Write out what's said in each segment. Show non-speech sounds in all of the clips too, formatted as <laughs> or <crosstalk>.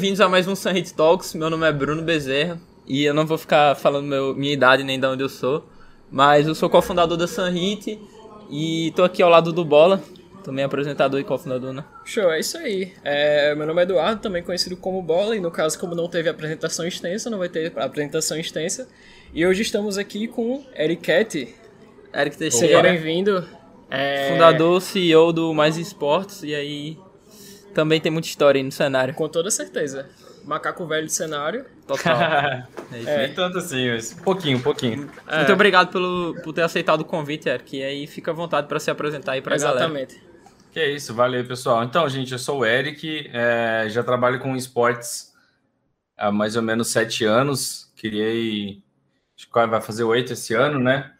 Bem-vindos a mais um Sunhit Talks. Meu nome é Bruno Bezerra e eu não vou ficar falando meu, minha idade nem de onde eu sou, mas eu sou cofundador da Sunhit e tô aqui ao lado do Bola, também apresentador e cofundador, né? Show, é isso aí. É, meu nome é Eduardo, também conhecido como Bola, e no caso, como não teve apresentação extensa, não vai ter apresentação extensa. E hoje estamos aqui com Eric Cat. Eric Teixeira. Seja bem-vindo. É... Fundador, CEO do Mais Esportes, e aí também tem muita história aí no cenário. Com toda certeza. Macaco velho de cenário. Total. <laughs> é Nem tanto assim, mas um pouquinho, um pouquinho. É. Muito obrigado pelo, por ter aceitado o convite, Eric. E aí fica à vontade para se apresentar aí pra Exatamente. galera. Que é isso, valeu pessoal. Então, gente, eu sou o Eric, é, já trabalho com esportes há mais ou menos sete anos. Criei, acho que vai fazer oito esse ano, né?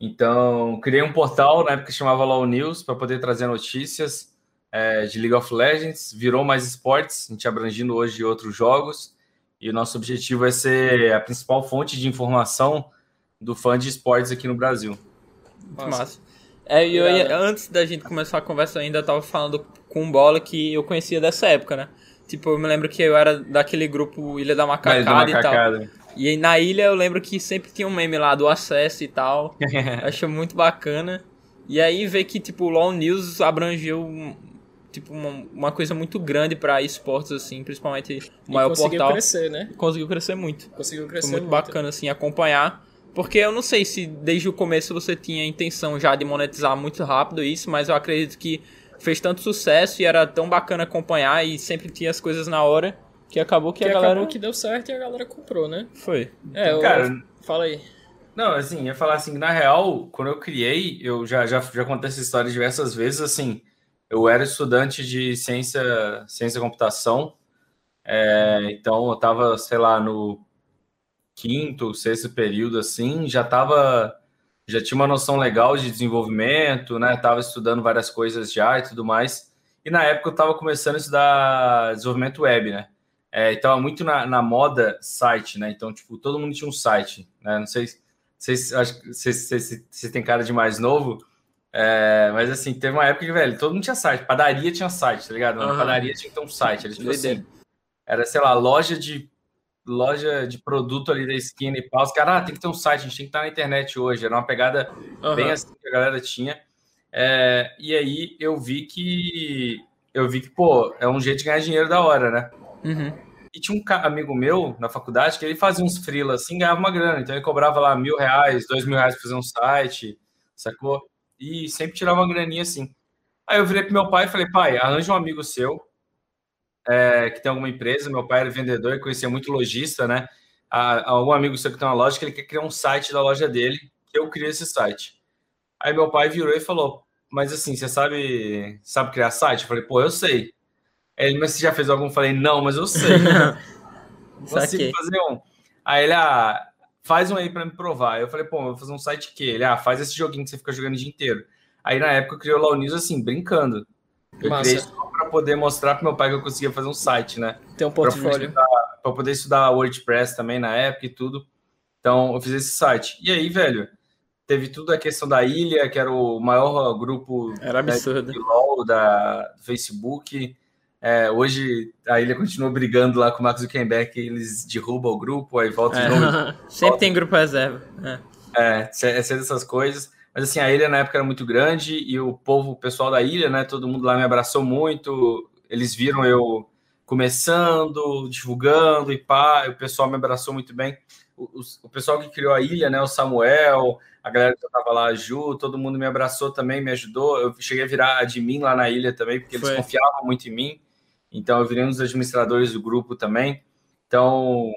Então, criei um portal na época que chamava Law News para poder trazer notícias é, de League of Legends. Virou mais esportes, a gente abrangindo hoje outros jogos. E o nosso objetivo é ser a principal fonte de informação do fã de esportes aqui no Brasil. Muito massa. É, e eu, antes da gente começar a conversa ainda, eu tava falando com bola que eu conhecia dessa época, né? Tipo, eu me lembro que eu era daquele grupo Ilha da Macacada, da e Macacada. tal. E aí na ilha eu lembro que sempre tinha um meme lá do acesso e tal. <laughs> Achei muito bacana. E aí ver que, tipo, o LoL News abrangeu tipo, uma, uma coisa muito grande para esportes, assim, principalmente o E maior conseguiu portal. crescer, né? Conseguiu crescer muito. Conseguiu Foi crescer muito, bacana, assim, acompanhar. Porque eu não sei se desde o começo você tinha a intenção já de monetizar muito rápido isso, mas eu acredito que fez tanto sucesso e era tão bacana acompanhar e sempre tinha as coisas na hora que acabou que, Que a galera. acabou que deu certo e a galera comprou, né? Foi. É, eu... Cara, Fala aí. Não, assim, ia falar assim, na real, quando eu criei, eu já, já, já contei essa história diversas vezes, assim, eu era estudante de ciência, ciência computação, é, então eu tava, sei lá, no quinto, sexto período, assim, já tava, já tinha uma noção legal de desenvolvimento, né, tava estudando várias coisas já e tudo mais, e na época eu tava começando a estudar desenvolvimento web, né, é, e tava muito na, na moda site, né, então, tipo, todo mundo tinha um site, né, não sei vocês, acho que vocês, vocês, vocês têm cara de mais novo, é, mas assim, teve uma época que, velho, todo mundo tinha site. Padaria tinha site, tá ligado? Aham. padaria tinha que ter um site. Era, tipo assim, era, sei lá, loja de loja de produto ali da esquina e pau. Os caras, ah, tem que ter um site, a gente tem que estar na internet hoje. Era uma pegada Aham. bem assim que a galera tinha. É, e aí eu vi que eu vi que, pô, é um jeito de ganhar dinheiro da hora, né? Uhum. E tinha um amigo meu na faculdade que ele fazia uns freela assim, ganhava uma grana. Então ele cobrava lá mil reais, dois mil reais pra fazer um site, sacou? E sempre tirava uma graninha assim. Aí eu virei pro meu pai e falei, pai, arranja um amigo seu é, que tem alguma empresa. Meu pai era vendedor e conhecia muito lojista, né? Algum amigo seu que tem uma loja que ele quer criar um site da loja dele, que eu criei esse site. Aí meu pai virou e falou, mas assim, você sabe, sabe criar site? Eu falei, pô, eu sei. Ele, mas você já fez algum? Eu falei, não, mas eu sei. <laughs> Consigo fazer um. Aí ele, ah, faz um aí pra me provar. Eu falei, pô, eu vou fazer um site que ele, ah, faz esse joguinho que você fica jogando o dia inteiro. Aí na época eu criei o Law News assim, brincando. Eu Massa. criei só pra poder mostrar pro meu pai que eu conseguia fazer um site, né? Tem um portfólio. Pra poder estudar WordPress também na época e tudo. Então eu fiz esse site. E aí, velho, teve tudo a questão da ilha, que era o maior grupo Era né, absurdo. de LOL da do Facebook. É, hoje a ilha continua brigando lá com o Mark Zuckerberg, eles derrubam o grupo, aí volta de novo. É. <laughs> Sempre tem grupo reserva. É. É, é ser dessas coisas. Mas assim, a ilha na época era muito grande e o povo, o pessoal da ilha, né? Todo mundo lá me abraçou muito. Eles viram eu começando, divulgando e pá, e o pessoal me abraçou muito bem. O, o- o pessoal que criou a ilha, né? O Samuel, a galera que eu tava lá, a Ju, todo mundo me abraçou também, me ajudou. Eu cheguei a virar admin lá na ilha também, porque eles Foi. confiavam muito em mim. Então eu virei um dos administradores do grupo também. Então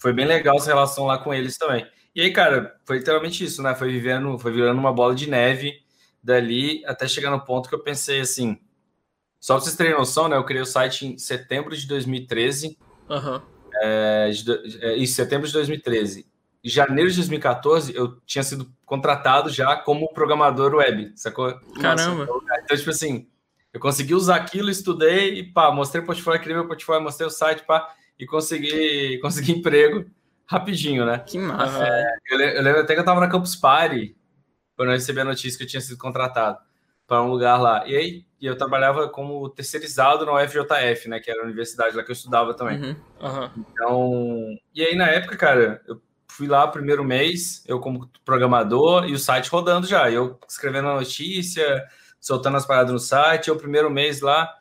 foi bem legal essa relação lá com eles também. E aí, cara, foi literalmente isso, né? Foi vivendo, foi virando uma bola de neve dali até chegar no ponto que eu pensei assim. Só pra vocês terem noção, né? Eu criei o site em setembro de 2013. Aham. É, de do- é, isso, setembro de 2013. Em janeiro de 2014, eu tinha sido contratado já como programador web, sacou? Caramba. Então, tipo assim, eu consegui usar aquilo, estudei e pá, mostrei o portfólio, criei meu portfólio, mostrei o site, pá, e consegui, <laughs> consegui emprego rapidinho, né? Que massa. Aham. Eu, le- eu lembro até que eu tava na Campus Party quando eu recebi a notícia que eu tinha sido contratado. para um lugar lá. E aí eu trabalhava como terceirizado na UFJF, né? Que era a universidade lá que eu estudava também. Uhum. Uhum. Então, e aí na época, cara, eu fui lá primeiro mês, eu como programador e o site rodando já. Eu escrevendo a notícia, soltando as paradas no site. Eu primeiro mês lá,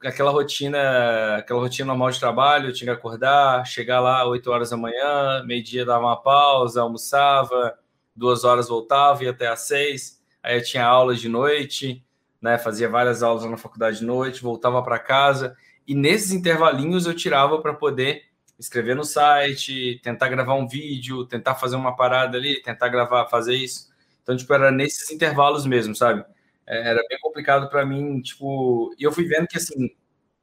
aquela rotina, aquela rotina normal de trabalho, eu tinha que acordar, chegar lá 8 horas da manhã, meio-dia dava uma pausa, almoçava, duas horas voltava, ia até às seis, aí eu tinha aulas de noite, né, fazia várias aulas na faculdade de noite, voltava para casa, e nesses intervalinhos eu tirava para poder escrever no site, tentar gravar um vídeo, tentar fazer uma parada ali, tentar gravar, fazer isso. Então, tipo, era nesses intervalos mesmo, sabe? É, era bem complicado para mim, tipo, e eu fui vendo que assim,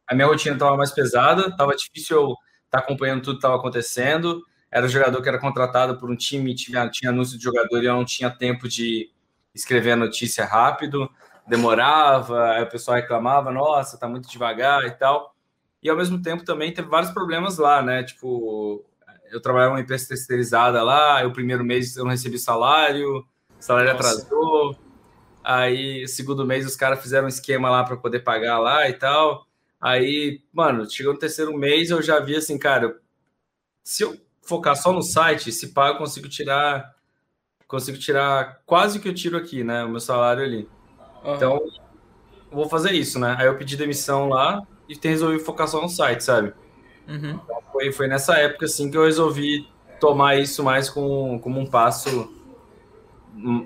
a minha rotina estava mais pesada, estava difícil eu estar tá acompanhando tudo que estava acontecendo. Era um jogador que era contratado por um time, tinha, tinha anúncio de jogador e eu não tinha tempo de escrever a notícia rápido, demorava, aí o pessoal reclamava, nossa, tá muito devagar e tal. E ao mesmo tempo também teve vários problemas lá, né? Tipo, eu trabalhava uma empresa terceirizada lá, o primeiro mês eu não recebi salário, salário nossa. atrasou Aí, segundo mês, os caras fizeram um esquema lá para poder pagar lá e tal. Aí, mano, chegou no terceiro mês, eu já vi assim, cara, se eu focar só no site, se paga, eu consigo tirar consigo tirar quase o que eu tiro aqui, né? O meu salário ali. Uhum. Então, vou fazer isso, né? Aí eu pedi demissão lá e resolvi focar só no site, sabe? Uhum. Então, foi, foi nessa época, assim, que eu resolvi tomar isso mais com, como um passo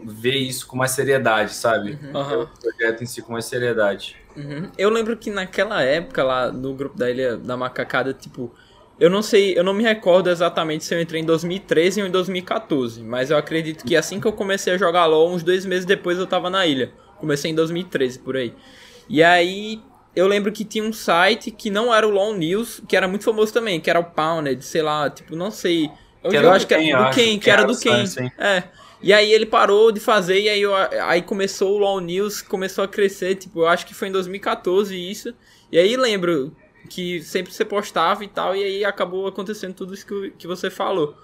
ver isso com mais seriedade, sabe? Uhum. O projeto em si com mais seriedade. Uhum. Eu lembro que naquela época lá no grupo da Ilha da Macacada, tipo, eu não sei, eu não me recordo exatamente se eu entrei em 2013 ou em 2014, mas eu acredito que assim que eu comecei a jogar LoL, uns dois meses depois eu tava na ilha. Comecei em 2013, por aí. E aí, eu lembro que tinha um site que não era o LoL News, que era muito famoso também, que era o Pounded, sei lá, tipo, não sei. Eu, eu acho que era do quem, que era do quem. É. E aí ele parou de fazer e aí, eu, aí começou o LoL News, começou a crescer, tipo, eu acho que foi em 2014 isso. E aí lembro que sempre você postava e tal, e aí acabou acontecendo tudo isso que, que você falou.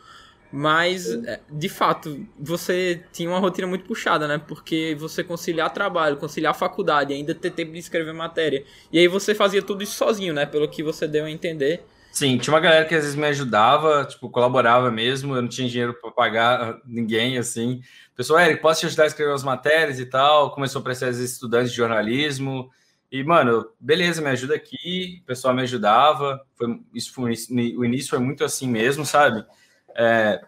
Mas, é, de fato, você tinha uma rotina muito puxada, né? Porque você conciliar trabalho, conciliar faculdade, ainda ter tempo de escrever matéria. E aí você fazia tudo isso sozinho, né? Pelo que você deu a entender. Sim, tinha uma galera que às vezes me ajudava, tipo, colaborava mesmo, eu não tinha dinheiro para pagar ninguém, assim. Pessoal, Eric, posso te ajudar a escrever as matérias e tal? Começou a precisar, vezes, estudantes de jornalismo. E, mano, beleza, me ajuda aqui. O pessoal me ajudava. Foi, isso foi, o início foi muito assim mesmo, sabe? É,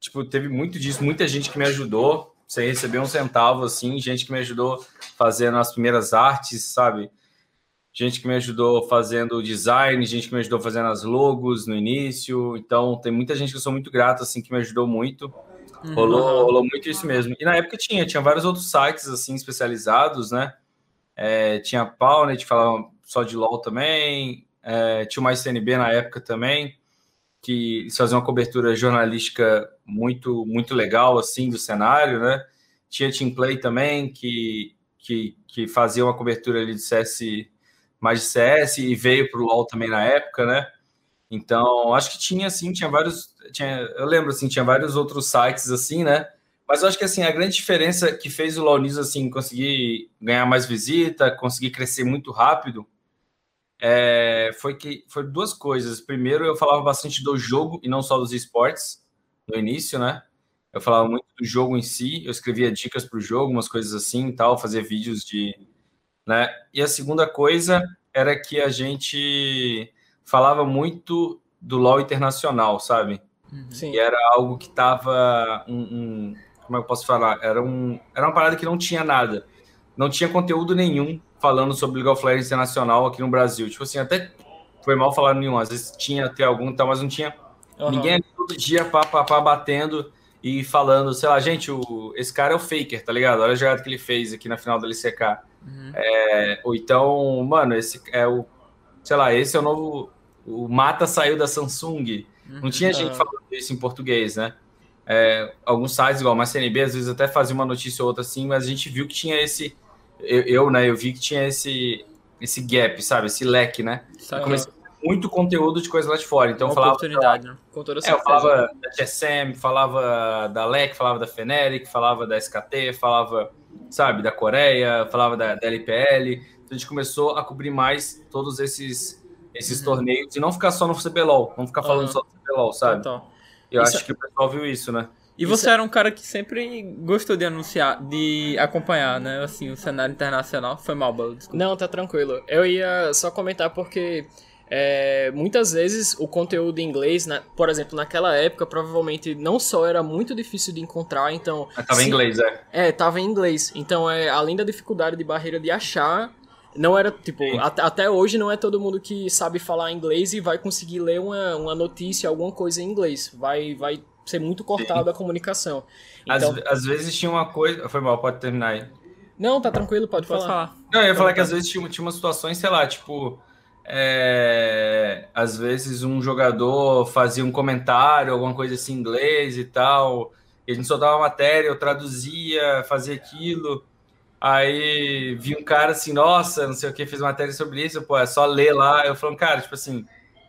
tipo, teve muito disso, muita gente que me ajudou, sem receber um centavo, assim, gente que me ajudou fazendo as primeiras artes, sabe? Gente que me ajudou fazendo o design, gente que me ajudou fazendo as logos no início. Então, tem muita gente que eu sou muito grato, assim, que me ajudou muito. Uhum. Rolou, rolou muito isso mesmo. E na época tinha, tinha vários outros sites, assim, especializados, né? É, tinha a Pownet, que falava só de LOL também. É, tinha uma CNB na época também, que eles faziam uma cobertura jornalística muito, muito legal, assim, do cenário, né? Tinha Team Play também, que, que, que fazia uma cobertura ali de CS mais de CS e veio para o LoL também na época, né? Então, acho que tinha, assim, tinha vários... Tinha, eu lembro, assim, tinha vários outros sites, assim, né? Mas eu acho que, assim, a grande diferença que fez o LoL News, assim, conseguir ganhar mais visita, conseguir crescer muito rápido, é, foi que foi duas coisas. Primeiro, eu falava bastante do jogo e não só dos esportes no início, né? Eu falava muito do jogo em si, eu escrevia dicas para o jogo, umas coisas assim e tal, fazia vídeos de né? E a segunda coisa era que a gente falava muito do LoL internacional, sabe? Uhum. Sim. E era algo que estava um, um, como é que eu posso falar? Era, um, era uma parada que não tinha nada. Não tinha conteúdo nenhum falando sobre League of Legends internacional aqui no Brasil. Tipo assim, até foi mal falar nenhum. Às vezes tinha até algum, tal, mas não tinha uhum. ninguém todo dia pá, pá, pá, batendo e falando, sei lá, gente, o, esse cara é o Faker, tá ligado? Olha a jogada que ele fez aqui na final da LCK. Uhum. É, ou então, mano, esse é o, sei lá, esse é o novo. O Mata saiu da Samsung. Uhum. Não tinha gente falando isso em português, né? É, alguns sites, igual a CNB, às vezes até fazia uma notícia ou outra assim, mas a gente viu que tinha esse. Eu, eu né, eu vi que tinha esse, esse gap, sabe? Esse leque, né? Comecei muito conteúdo de coisa lá de fora. Então, uma falava. Oportunidade, né? Com toda é, eu falava da TSM, falava da LEC, falava da Feneric, falava da SKT, falava sabe? Da Coreia, falava da, da LPL. Então a gente começou a cobrir mais todos esses, esses uhum. torneios e não ficar só no CBLOL, não ficar falando uhum. só do CBLOL, sabe? Total. Eu isso... acho que o pessoal viu isso, né? E isso você é... era um cara que sempre gostou de anunciar, de acompanhar, né? Assim, o cenário internacional. Foi mal, Belo, desculpa. Não, tá tranquilo. Eu ia só comentar porque é, muitas vezes o conteúdo em inglês, né, por exemplo, naquela época, provavelmente não só era muito difícil de encontrar, então. Mas tava se, em inglês, é. É, tava em inglês. Então, é, além da dificuldade de barreira de achar, não era, tipo, at, até hoje não é todo mundo que sabe falar inglês e vai conseguir ler uma, uma notícia, alguma coisa em inglês. Vai, vai ser muito cortado Sim. a comunicação. Então, às, às, vezes tinha uma coisa. Foi mal, pode terminar aí. Não, tá tranquilo, pode, pode falar. falar. Não, eu ia falar que às vezes tinha, tinha umas situações, sei lá, tipo é, às vezes um jogador fazia um comentário, alguma coisa assim em inglês e tal, e a gente soltava matéria, eu traduzia, fazia aquilo. Aí vi um cara assim, nossa, não sei o que, fez matéria sobre isso, pô, é só ler lá. Eu falando, cara, tipo assim,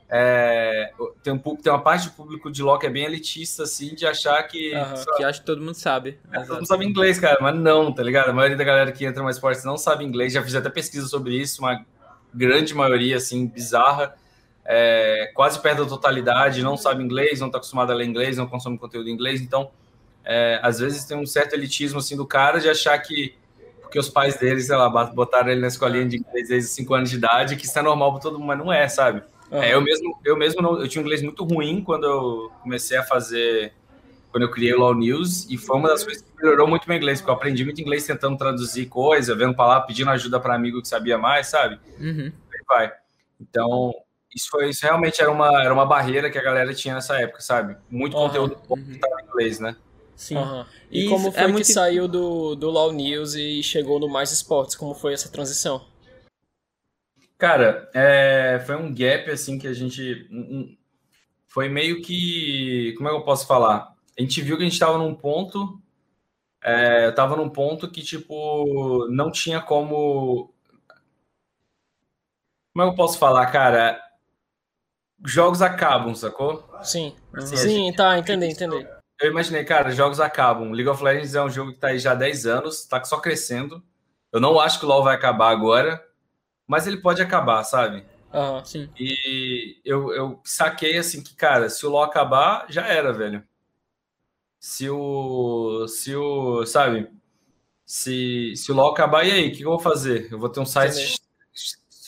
é, tem, um, tem uma parte do público de LoL que é bem elitista, assim, de achar que. Uhum, que acha que todo mundo sabe. É, todo mundo sabe inglês, cara, mas não, tá ligado? A maioria da galera que entra no esportes não sabe inglês, já fiz até pesquisa sobre isso, uma grande maioria, assim, bizarra, é, quase perto da totalidade, não sabe inglês, não está acostumado a ler inglês, não consome conteúdo em inglês, então, é, às vezes tem um certo elitismo, assim, do cara de achar que, porque os pais dele, sei lá, botaram ele na escolinha de inglês desde 5 anos de idade, que isso é normal para todo mundo, mas não é, sabe? Uhum. É, eu mesmo, eu mesmo não, eu tinha inglês muito ruim quando eu comecei a fazer quando eu criei o Law News, e foi uma das coisas que melhorou muito meu inglês, porque eu aprendi muito inglês tentando traduzir coisa, vendo para lá, pedindo ajuda para amigo que sabia mais, sabe? Uhum. Aí vai. Então, isso foi isso realmente era uma, era uma barreira que a galera tinha nessa época, sabe? Muito uhum. conteúdo bom que estava em inglês, né? Sim. Uhum. E, e como é foi é muito... que saiu do, do Law News e chegou no Mais Esportes? Como foi essa transição? Cara, é, foi um gap assim que a gente. Foi meio que. Como é que eu posso falar? A gente viu que a gente estava num ponto. É, tava num ponto que, tipo, não tinha como. Como é que eu posso falar, cara? Jogos acabam, sacou? Sim. Assim, Sim, gente... tá, entendi, entendi. Eu imaginei, cara, jogos acabam. League of Legends é um jogo que tá aí já há 10 anos, tá só crescendo. Eu não acho que o LoL vai acabar agora, mas ele pode acabar, sabe? Aham, sim. E eu, eu saquei assim que, cara, se o LoL acabar, já era, velho se o. Se o. Sabe? Se, se o LOL acabar, e aí? O que eu vou fazer? Eu vou ter um site.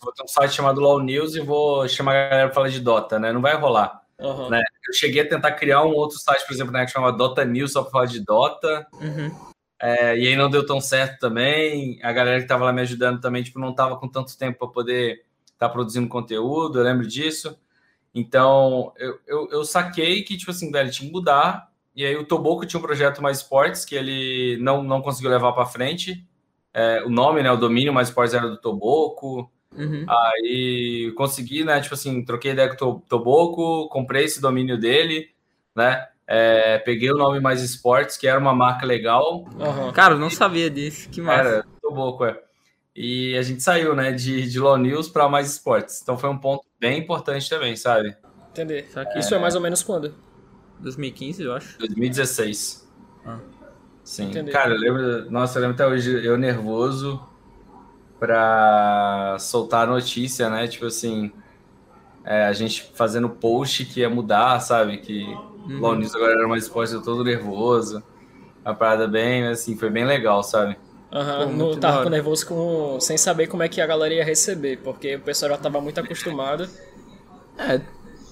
Vou ter um site chamado LOL News e vou chamar a galera para falar de Dota, né? Não vai rolar. Uhum. Né? Eu cheguei a tentar criar um outro site, por exemplo, né, que chama Dota News, só para falar de Dota. Uhum. É, e aí não deu tão certo também. A galera que estava lá me ajudando também, tipo, não estava com tanto tempo para poder estar tá produzindo conteúdo, eu lembro disso. Então, eu, eu, eu, saquei que, tipo assim, velho, tinha que mudar e aí o Toboco tinha um projeto mais esportes que ele não, não conseguiu levar para frente. É, o nome, né, o domínio mais esportes era do Toboco. Uhum. Aí consegui, né, tipo assim, troquei ideia com o Toboco, comprei esse domínio dele, né? É, peguei o nome Mais Esportes, que era uma marca legal. Uhum. Cara, eu não sabia disso, que massa. Era, Toboco, é. E a gente saiu, né, de, de Law News para Mais Esportes. Então foi um ponto bem importante também, sabe? Entender. Isso é mais ou menos quando? 2015, eu acho. 2016. Ah. Sim. Entendi. Cara, eu lembro. Nossa, eu lembro até hoje eu nervoso pra soltar a notícia, né? Tipo assim. É, a gente fazendo post que ia mudar, sabe? Que uhum. Law News agora era mais esporte, eu todo nervoso. A parada bem, assim, foi bem legal, sabe? Aham, uhum, tava nervoso com, sem saber como é que a galera ia receber, porque o pessoal já tava muito acostumado. É,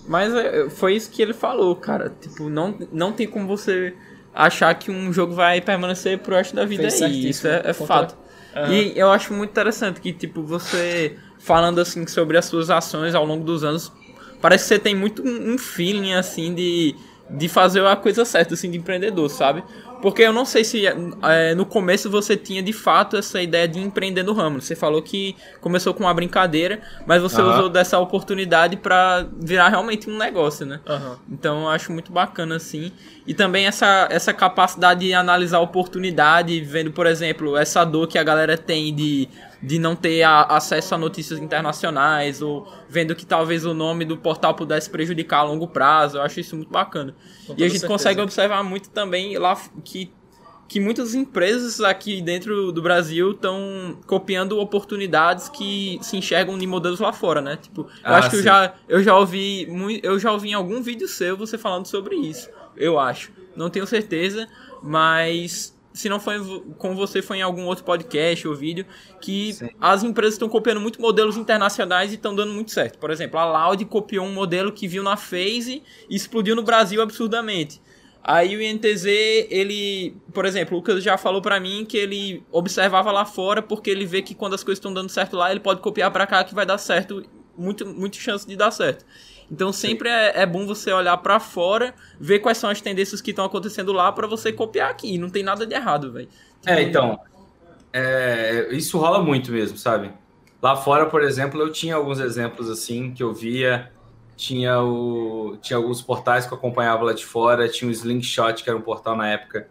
mas é, foi isso que ele falou, cara. Tipo, não, não tem como você achar que um jogo vai permanecer pro resto da vida aí. Isso é, é fato. Uhum. E eu acho muito interessante que, tipo, você falando assim sobre as suas ações ao longo dos anos, parece que você tem muito um feeling assim de, de fazer a coisa certa, assim, de empreendedor, sabe? Porque eu não sei se é, no começo você tinha de fato essa ideia de empreender no ramo. Você falou que começou com uma brincadeira, mas você uhum. usou dessa oportunidade para virar realmente um negócio, né? Uhum. Então eu acho muito bacana assim. E também essa, essa capacidade de analisar a oportunidade, vendo, por exemplo, essa dor que a galera tem de de não ter a, acesso a notícias internacionais ou vendo que talvez o nome do portal pudesse prejudicar a longo prazo. Eu acho isso muito bacana. e a gente certeza. consegue observar muito também lá que que muitas empresas aqui dentro do Brasil estão copiando oportunidades que se enxergam em modelos lá fora, né? Tipo, eu ah, acho que eu já, eu já ouvi eu já ouvi em algum vídeo seu você falando sobre isso. Eu acho. Não tenho certeza, mas se não foi com você, foi em algum outro podcast ou vídeo, que Sim. as empresas estão copiando muito modelos internacionais e estão dando muito certo. Por exemplo, a Loud copiou um modelo que viu na Phase e explodiu no Brasil absurdamente. Aí o INTZ, ele, por exemplo, o Lucas já falou para mim que ele observava lá fora porque ele vê que quando as coisas estão dando certo lá, ele pode copiar para cá que vai dar certo, muito, muito chance de dar certo. Então sempre é, é, bom você olhar para fora, ver quais são as tendências que estão acontecendo lá para você copiar aqui. Não tem nada de errado, velho. É, então, é, isso rola muito mesmo, sabe? Lá fora, por exemplo, eu tinha alguns exemplos assim que eu via tinha, o, tinha alguns portais que eu acompanhava lá de fora, tinha o Slingshot, que era um portal na época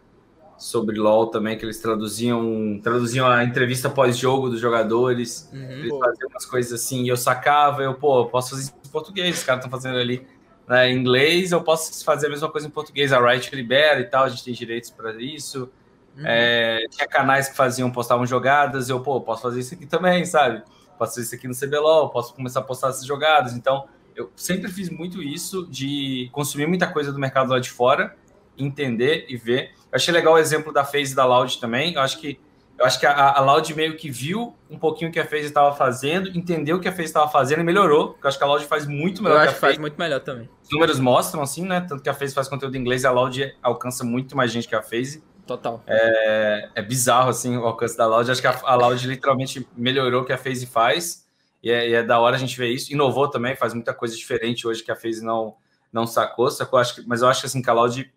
sobre LoL também, que eles traduziam, traduziam a entrevista pós-jogo dos jogadores, uhum, eles faziam umas coisas assim, e eu sacava, eu, pô, posso fazer em português, os caras estão fazendo ali né, em inglês, eu posso fazer a mesma coisa em português, a Riot libera e tal, a gente tem direitos para isso. Uhum. É, tinha canais que faziam, postavam jogadas, eu, pô, posso fazer isso aqui também, sabe? Posso fazer isso aqui no CBLOL, posso começar a postar essas jogadas, então eu sempre fiz muito isso de consumir muita coisa do mercado lá de fora, entender e ver. Eu achei legal o exemplo da FaZe da Loud também. Eu acho que eu acho que a, a Loud meio que viu um pouquinho o que a FaZe estava fazendo, entendeu o que a FaZe estava fazendo e melhorou. Eu acho que a Loud faz muito melhor. Eu acho que, que faz muito melhor também. Os números mostram assim, né? Tanto que a FaZe faz conteúdo em inglês, a Loud alcança muito mais gente que a FaZe. Total. É, é bizarro assim o alcance da Loud. Acho que a, a Loud literalmente melhorou o que a FaZe faz. E é, e é, da hora a gente ver isso. Inovou também, faz muita coisa diferente hoje que a FaZe não, não sacou, sacou? Acho que, mas eu acho que assim, que a Loud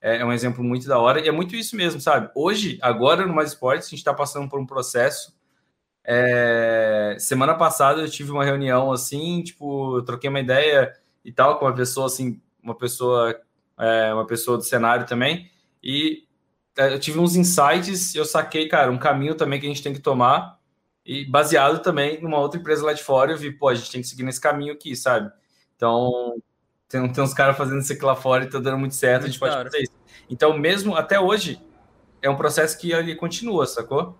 é, é um exemplo muito da hora. E é muito isso mesmo, sabe? Hoje, agora no Mais Esportes, a gente está passando por um processo. É... Semana passada eu tive uma reunião assim, tipo, troquei uma ideia e tal com uma pessoa assim, uma pessoa, é, uma pessoa do cenário também. E é, eu tive uns insights, eu saquei, cara, um caminho também que a gente tem que tomar e baseado também numa outra empresa lá de fora, eu vi, pô, a gente tem que seguir nesse caminho aqui, sabe? Então, tem, tem uns caras fazendo isso aqui lá fora e tá dando muito certo, muito a gente pode fazer isso. Então, mesmo até hoje, é um processo que ele continua, sacou?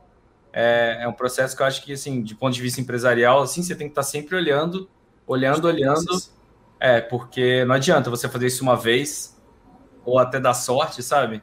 É, é um processo que eu acho que, assim, de ponto de vista empresarial, assim, você tem que estar tá sempre olhando, olhando, olhando. É, porque não adianta você fazer isso uma vez ou até dar sorte, sabe?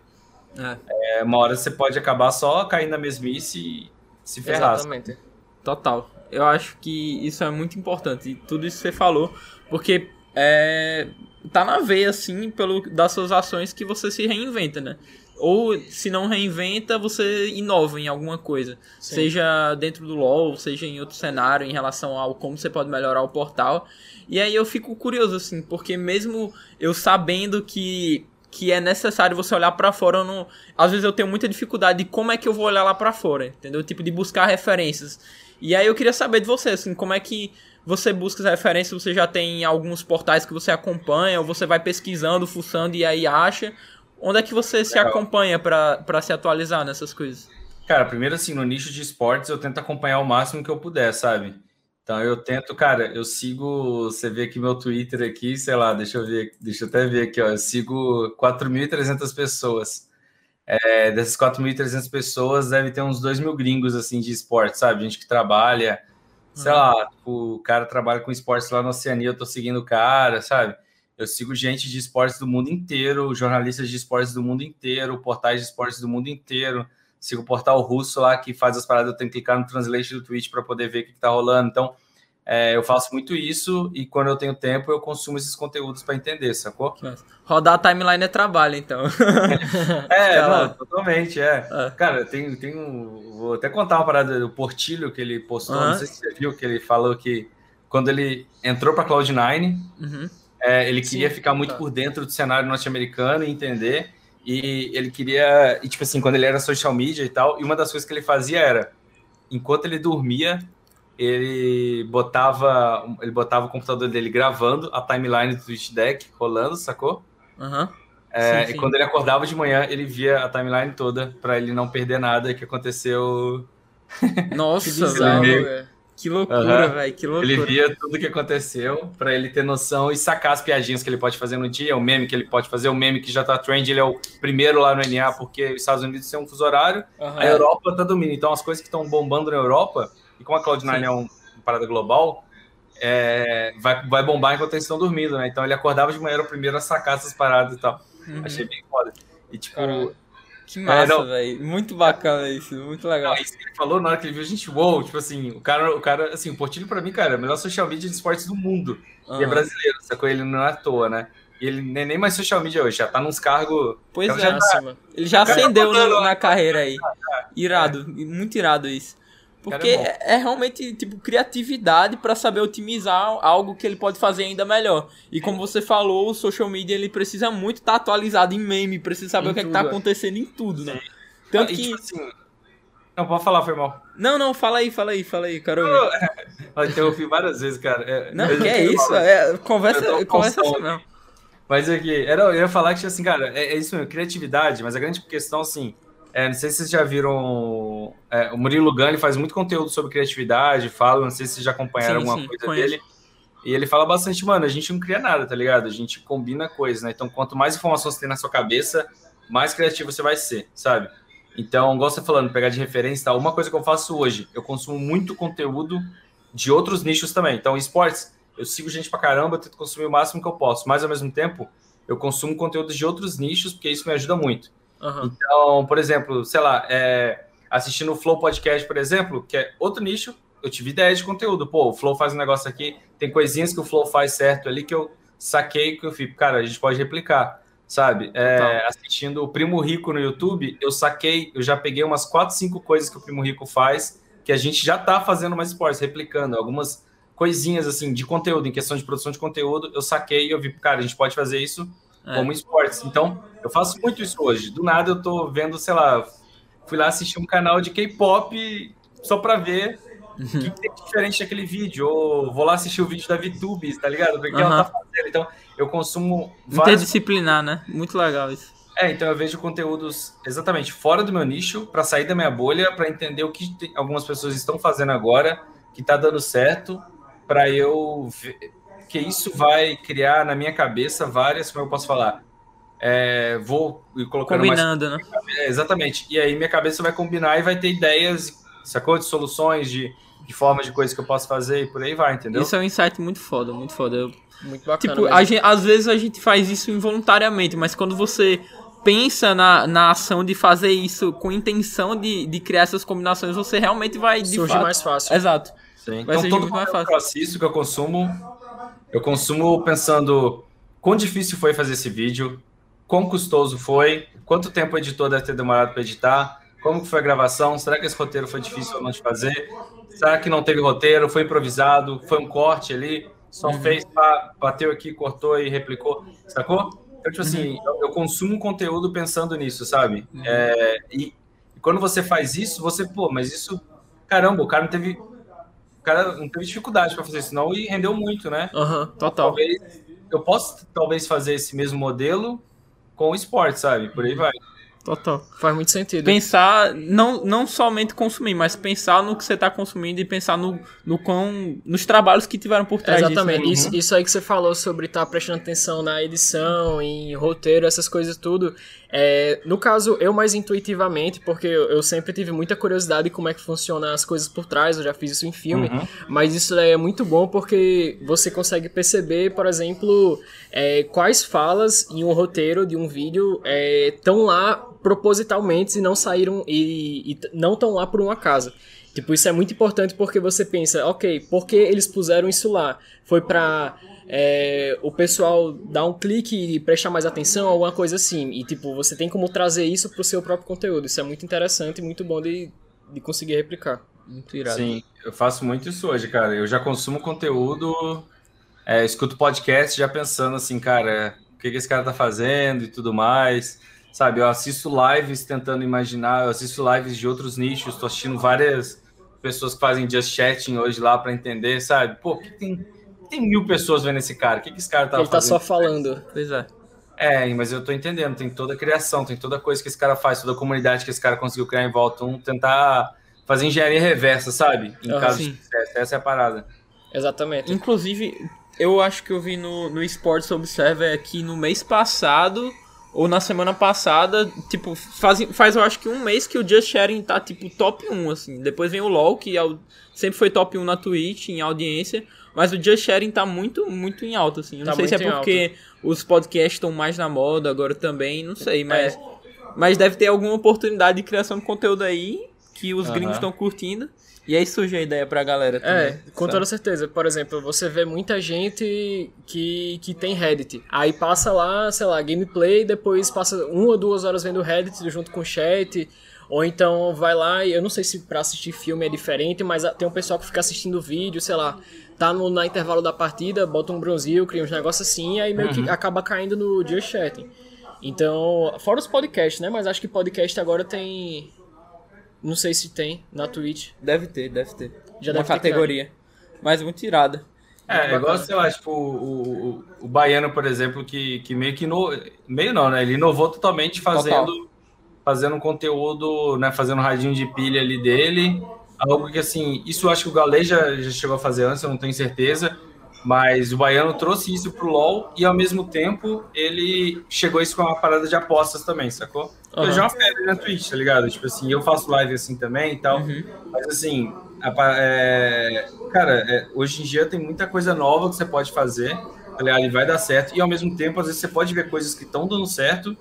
É. é uma hora você pode acabar só caindo na mesmice e se ferrar. Exatamente. Total. Eu acho que isso é muito importante. E tudo isso que você falou, porque é, tá na veia, assim, pelo, das suas ações que você se reinventa, né? Ou se não reinventa, você inova em alguma coisa. Sim. Seja dentro do LoL, seja em outro cenário, em relação ao como você pode melhorar o portal. E aí eu fico curioso, assim, porque mesmo eu sabendo que que é necessário você olhar para fora. Não, às vezes eu tenho muita dificuldade de como é que eu vou olhar lá para fora, entendeu? Tipo de buscar referências. E aí eu queria saber de você, assim, como é que você busca as referências? Você já tem alguns portais que você acompanha, ou você vai pesquisando, fuçando e aí acha? Onde é que você se acompanha para se atualizar nessas coisas? Cara, primeiro assim, no nicho de esportes eu tento acompanhar o máximo que eu puder, sabe? Então eu tento, cara, eu sigo, você vê aqui meu Twitter aqui, sei lá, deixa eu ver, deixa eu até ver aqui, ó, eu sigo 4.300 pessoas. É, dessas 4.300 pessoas, deve ter uns 2 mil gringos, assim, de esporte, sabe? Gente que trabalha, sei uhum. lá, tipo, o cara trabalha com esportes lá na Oceania, eu tô seguindo o cara, sabe? Eu sigo gente de esportes do mundo inteiro, jornalistas de esportes do mundo inteiro, portais de esportes do mundo inteiro. Sigo o portal russo lá que faz as paradas, eu tenho que clicar no translate do Twitch para poder ver o que, está rolando. Então, é, eu faço muito isso e quando eu tenho tempo eu consumo esses conteúdos para entender, sacou? Rodar a timeline é trabalho, então. <laughs> é, não, totalmente, é. é. Cara, tem, tem um. Vou até contar uma parada do Portilho que ele postou, não sei se você viu, que ele falou que quando ele entrou para Cloud9, uhum. é, ele queria Sim, ficar muito tá. por dentro do cenário norte-americano e entender. E ele queria. E, tipo assim, quando ele era social media e tal, e uma das coisas que ele fazia era, enquanto ele dormia, ele botava ele botava o computador dele gravando a timeline do Twitch Deck rolando, sacou? Uhum. É, sim, sim. E quando ele acordava de manhã, ele via a timeline toda para ele não perder nada que aconteceu. <laughs> Nossa, velho. Que loucura, uhum. velho, que loucura. Ele via tudo que aconteceu para ele ter noção e sacar as piadinhas que ele pode fazer no dia, o meme que ele pode fazer, o meme que já tá trend, ele é o primeiro lá no NA, porque os Estados Unidos tem um fuso horário, uhum. a Europa tá domínio. Então as coisas que estão bombando na Europa, e como a Cloud9 Sim. é um, uma parada global, é, vai, vai bombar enquanto eles estão dormindo, né? Então ele acordava de manhã, era o primeiro a sacar essas paradas e tal. Uhum. Achei bem foda. E tipo, Caramba que massa, é, velho. Muito bacana isso, muito legal. Não, isso que ele falou na hora que ele viu a gente, wow, tipo assim, o cara, o cara, assim, o Portilho pra mim, cara, é o melhor social media de esportes do mundo. Uhum. E é brasileiro, sacou? Ele não é à toa, né? E ele nem, nem mais social media hoje, já tá nos cargos. Pois é, já tá, ele já ascendeu tá na carreira aí. Irado, muito irado isso. Porque é, é, realmente, tipo, criatividade para saber otimizar algo que ele pode fazer ainda melhor. E como você falou, o social media ele precisa muito estar tá atualizado em meme, precisa saber em o que, é que tá acontecendo em tudo, né? Tanto que. Tipo assim, não, pode falar, foi mal. Não, não, fala aí, fala aí, fala aí, cara. Eu interrompi várias vezes, cara. É, não, que é isso? É, conversa, conversa assim, não. Mas aqui, era, eu ia falar que, assim, cara, é, é isso mesmo, criatividade, mas a grande questão, assim, é, não sei se vocês já viram. É, o Murilo Gani faz muito conteúdo sobre criatividade, fala, não sei se vocês já acompanharam sim, alguma sim, coisa conheço. dele. E ele fala bastante, mano, a gente não cria nada, tá ligado? A gente combina coisas, né? Então, quanto mais informação você tem na sua cabeça, mais criativo você vai ser, sabe? Então, gosta falando, pegar de referência, tá? Uma coisa que eu faço hoje, eu consumo muito conteúdo de outros nichos também. Então, esportes, eu sigo gente pra caramba, eu tento consumir o máximo que eu posso, mas ao mesmo tempo, eu consumo conteúdo de outros nichos, porque isso me ajuda muito. Uhum. Então, por exemplo, sei lá, é, assistindo o Flow Podcast, por exemplo, que é outro nicho, eu tive ideia de conteúdo. Pô, o Flow faz um negócio aqui, tem coisinhas que o Flow faz certo ali que eu saquei, que eu fico, cara, a gente pode replicar, sabe? É, assistindo o Primo Rico no YouTube, eu saquei, eu já peguei umas 4, 5 coisas que o Primo Rico faz, que a gente já tá fazendo mais esportes, replicando algumas coisinhas assim de conteúdo, em questão de produção de conteúdo, eu saquei e eu vi, cara, a gente pode fazer isso é. como esportes. Então, eu faço muito isso hoje. Do nada eu tô vendo, sei lá, fui lá assistir um canal de K-pop só pra ver o que, que, tem diferente daquele vídeo. Ou vou lá assistir o vídeo da VTubes, tá ligado? Porque uhum. ela tá fazendo. Então, eu consumo vários... Interdisciplinar, né? Muito legal isso. É, então eu vejo conteúdos exatamente fora do meu nicho, para sair da minha bolha, para entender o que algumas pessoas estão fazendo agora, que tá dando certo, para eu ver, que isso vai criar na minha cabeça várias, como eu posso falar, é, vou colocando Combinando, mais... né? É, exatamente. E aí minha cabeça vai combinar e vai ter ideias, sacou? De soluções, de, de formas de coisas que eu posso fazer e por aí vai, entendeu? Isso é um insight muito foda, muito foda. Eu... Muito bacana. Tipo, a gente, às vezes a gente faz isso involuntariamente, mas quando você pensa na, na ação de fazer isso com intenção de, de criar essas combinações, você realmente vai. De Surge fato... mais fácil. Exato. Sim. Vai então, todo mais fácil. isso que eu consumo eu consumo pensando quão difícil foi fazer esse vídeo, quão custoso foi, quanto tempo o editor deve ter demorado para editar, como foi a gravação, será que esse roteiro foi difícil ou não de fazer, será que não teve roteiro, foi improvisado, foi um corte ali, só uhum. fez, bateu aqui, cortou e replicou, sacou? Então, tipo assim, uhum. eu, eu, consumo conteúdo pensando nisso, sabe? Uhum. É, e, e quando você faz isso, você, pô, mas isso, caramba, o cara não teve o cara não teve dificuldade para fazer isso, não, e rendeu muito, né? Uhum, total. Talvez, eu posso talvez fazer esse mesmo modelo com o esporte, sabe? Por aí vai. Total. Faz muito sentido. Pensar, não, não somente consumir, mas pensar no que você está consumindo e pensar no, no quão, nos trabalhos que tiveram por trás Exatamente. disso. Né? Isso, isso aí que você falou sobre estar tá prestando atenção na edição, em roteiro, essas coisas tudo. É, no caso, eu mais intuitivamente, porque eu, sempre tive muita curiosidade de como é que funciona as coisas por trás, eu já fiz isso em filme, uhum. mas isso é muito bom porque você consegue perceber, por exemplo, é, quais falas em um roteiro de um vídeo estão é, lá propositalmente e não saíram e, e não estão lá por um acaso. Tipo, isso é muito importante porque você pensa, ok, por que eles puseram isso lá? Foi pra é, o pessoal dar um clique e prestar mais atenção, alguma coisa assim. E, tipo, você tem como trazer isso pro seu próprio conteúdo. Isso é muito interessante e muito bom de, de conseguir replicar. Muito irado. Sim, eu faço muito isso hoje, cara. Eu já consumo conteúdo, é, escuto podcast já pensando assim, cara, o que, que esse cara tá fazendo e tudo mais sabe? Eu assisto lives tentando imaginar, eu assisto lives de outros nichos, tô assistindo várias pessoas que fazem just chatting hoje lá para entender, sabe? Pô, que tem, tem mil pessoas vendo esse cara, o que, que esse cara tá Ele fazendo? Ele tá só falando. Pois é. É, mas eu tô entendendo, tem toda a criação, tem toda a coisa que esse cara faz, toda a comunidade que esse cara conseguiu criar em volta, um tentar fazer engenharia reversa, sabe? Em caso sim. de sucesso. Essa é a parada. Exatamente. Inclusive, eu acho que eu vi no, no Sports Observer que no mês passado ou na semana passada, tipo, faz, faz eu acho que um mês que o Just Sharing tá, tipo, top 1, assim. Depois vem o LoL, que é o, sempre foi top 1 na Twitch, em audiência. Mas o Just Sharing tá muito, muito em alta, assim. Eu não tá sei se é porque os podcasts estão mais na moda agora também, não sei, mas... É. Mas deve ter alguma oportunidade de criação de conteúdo aí que os gringos estão curtindo. E aí surge a ideia pra galera também. É, com sabe? toda certeza. Por exemplo, você vê muita gente que, que tem Reddit. Aí passa lá, sei lá, gameplay, depois passa uma ou duas horas vendo Reddit junto com o chat. Ou então vai lá e eu não sei se pra assistir filme é diferente, mas tem um pessoal que fica assistindo vídeo, sei lá, tá no na intervalo da partida, bota um bronzil, cria uns negócios assim, e aí meio uhum. que acaba caindo no just chatting. Então, fora os podcasts, né? Mas acho que podcast agora tem não sei se tem na Twitch. Deve ter, deve ter. Já Uma deve categoria. Ter Mas muito tirada. É, igual, sei lá, tipo, o, o, o, Baiano, por exemplo, que, que meio que. No, meio não, né? Ele inovou totalmente fazendo, fazendo um conteúdo, né? Fazendo um radinho de pilha ali dele. Algo que, assim, isso acho que o Galei já, já chegou a fazer antes, eu não tenho certeza. Mas o Baiano trouxe isso pro LoL e ao mesmo tempo ele chegou isso com uma parada de apostas também, sacou? Uhum. Eu já febre na Twitch, tá ligado? Tipo assim, eu faço live assim também e tal. Uhum. Mas assim, a, é, cara, é, hoje em dia tem muita coisa nova que você pode fazer, tá ligado? E vai dar certo. E ao mesmo tempo, às vezes você pode ver coisas que estão dando certo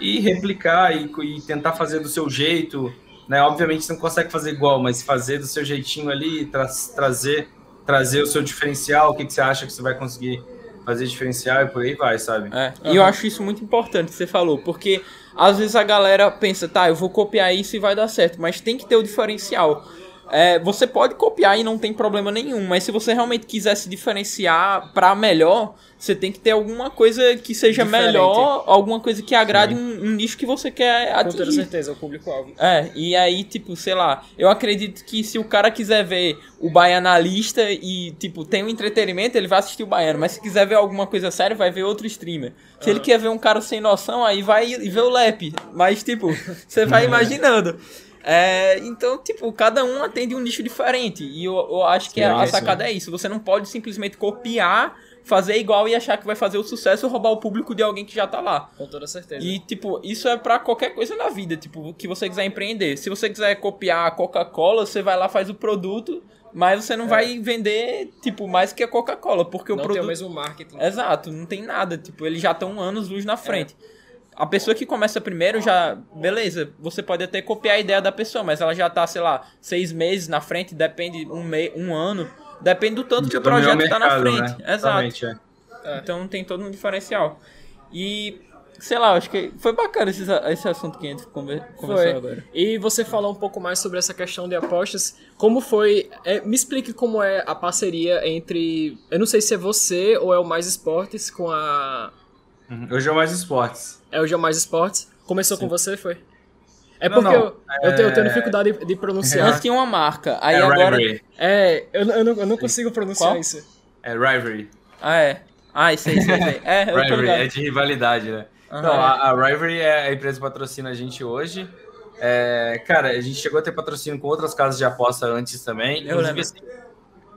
e replicar e, e, tentar fazer do seu jeito, né? Obviamente você não consegue fazer igual, mas fazer do seu jeitinho ali, tra trazer trazer o seu diferencial, o que, que você acha que você vai conseguir fazer diferencial e por aí vai, sabe? É, uhum. E eu acho isso muito importante que você falou, porque às vezes a galera pensa, tá, eu vou copiar isso e vai dar certo, mas tem que ter o diferencial. É, você pode copiar e não tem problema nenhum, mas se você realmente quiser se diferenciar para melhor, você tem que ter alguma coisa que seja Diferente. melhor, alguma coisa que agrade um, um, nicho que você quer atingir. Com toda certeza, o público-alvo. É, e aí, tipo, sei lá, eu acredito que se o cara quiser ver o Baianalista e, tipo, tem um entretenimento, ele vai assistir o Baiano, mas se quiser ver alguma coisa séria, vai ver outro streamer. Se ele quer ver um cara sem noção, aí vai e vê o Lep, mas, tipo, você vai <laughs> imaginando. É, então, tipo, cada um atende um nicho diferente. E eu, eu acho que é a, a sacada é isso. Você não pode simplesmente copiar, fazer igual e achar que vai fazer o sucesso e roubar o público de alguém que já tá lá. Com toda certeza. E, tipo, isso é para qualquer coisa na vida, tipo, que você quiser empreender. Se você quiser copiar a Coca-Cola, você vai lá, faz o produto, mas você não é. vai vender, tipo, mais que a Coca-Cola, porque não o produto... tem o mesmo marketing. Exato, não tem nada, tipo, eles já estão anos luz na frente. É a pessoa que começa primeiro já. Beleza, você pode até copiar a ideia da pessoa, mas ela já tá, sei lá, seis meses na frente, depende, um, me, um ano. Depende do tanto que o projeto mercado, tá na frente. Né? Exato. É. é. Então tem todo um diferencial. E. Sei lá, acho que foi bacana esse, esse assunto que a gente conversou foi. agora. E você falou um pouco mais sobre essa questão de apostas. Como foi. É, me explique como é a parceria entre. Eu não sei se é você ou é o Mais Esportes com a. Uhum. Hoje é o Mais Esportes. É o Jamais Esportes. Começou Sim. com você, foi? É porque não, não. Eu, é... eu, tenho, eu, tenho, dificuldade de, de pronunciar. Antes tinha uma marca, aí é agora... Rivalry. É, eu, eu, não, eu não consigo pronunciar Qual? isso. É Rivalry. Ah, é. Ah, isso aí, isso aí. É, Rivalry, é de rivalidade, né? Uhum. Não, a, a Rivalry é a empresa que patrocina a gente hoje. É, cara, a gente chegou a ter patrocínio com outras casas de aposta antes também. Eu lembro. Assim,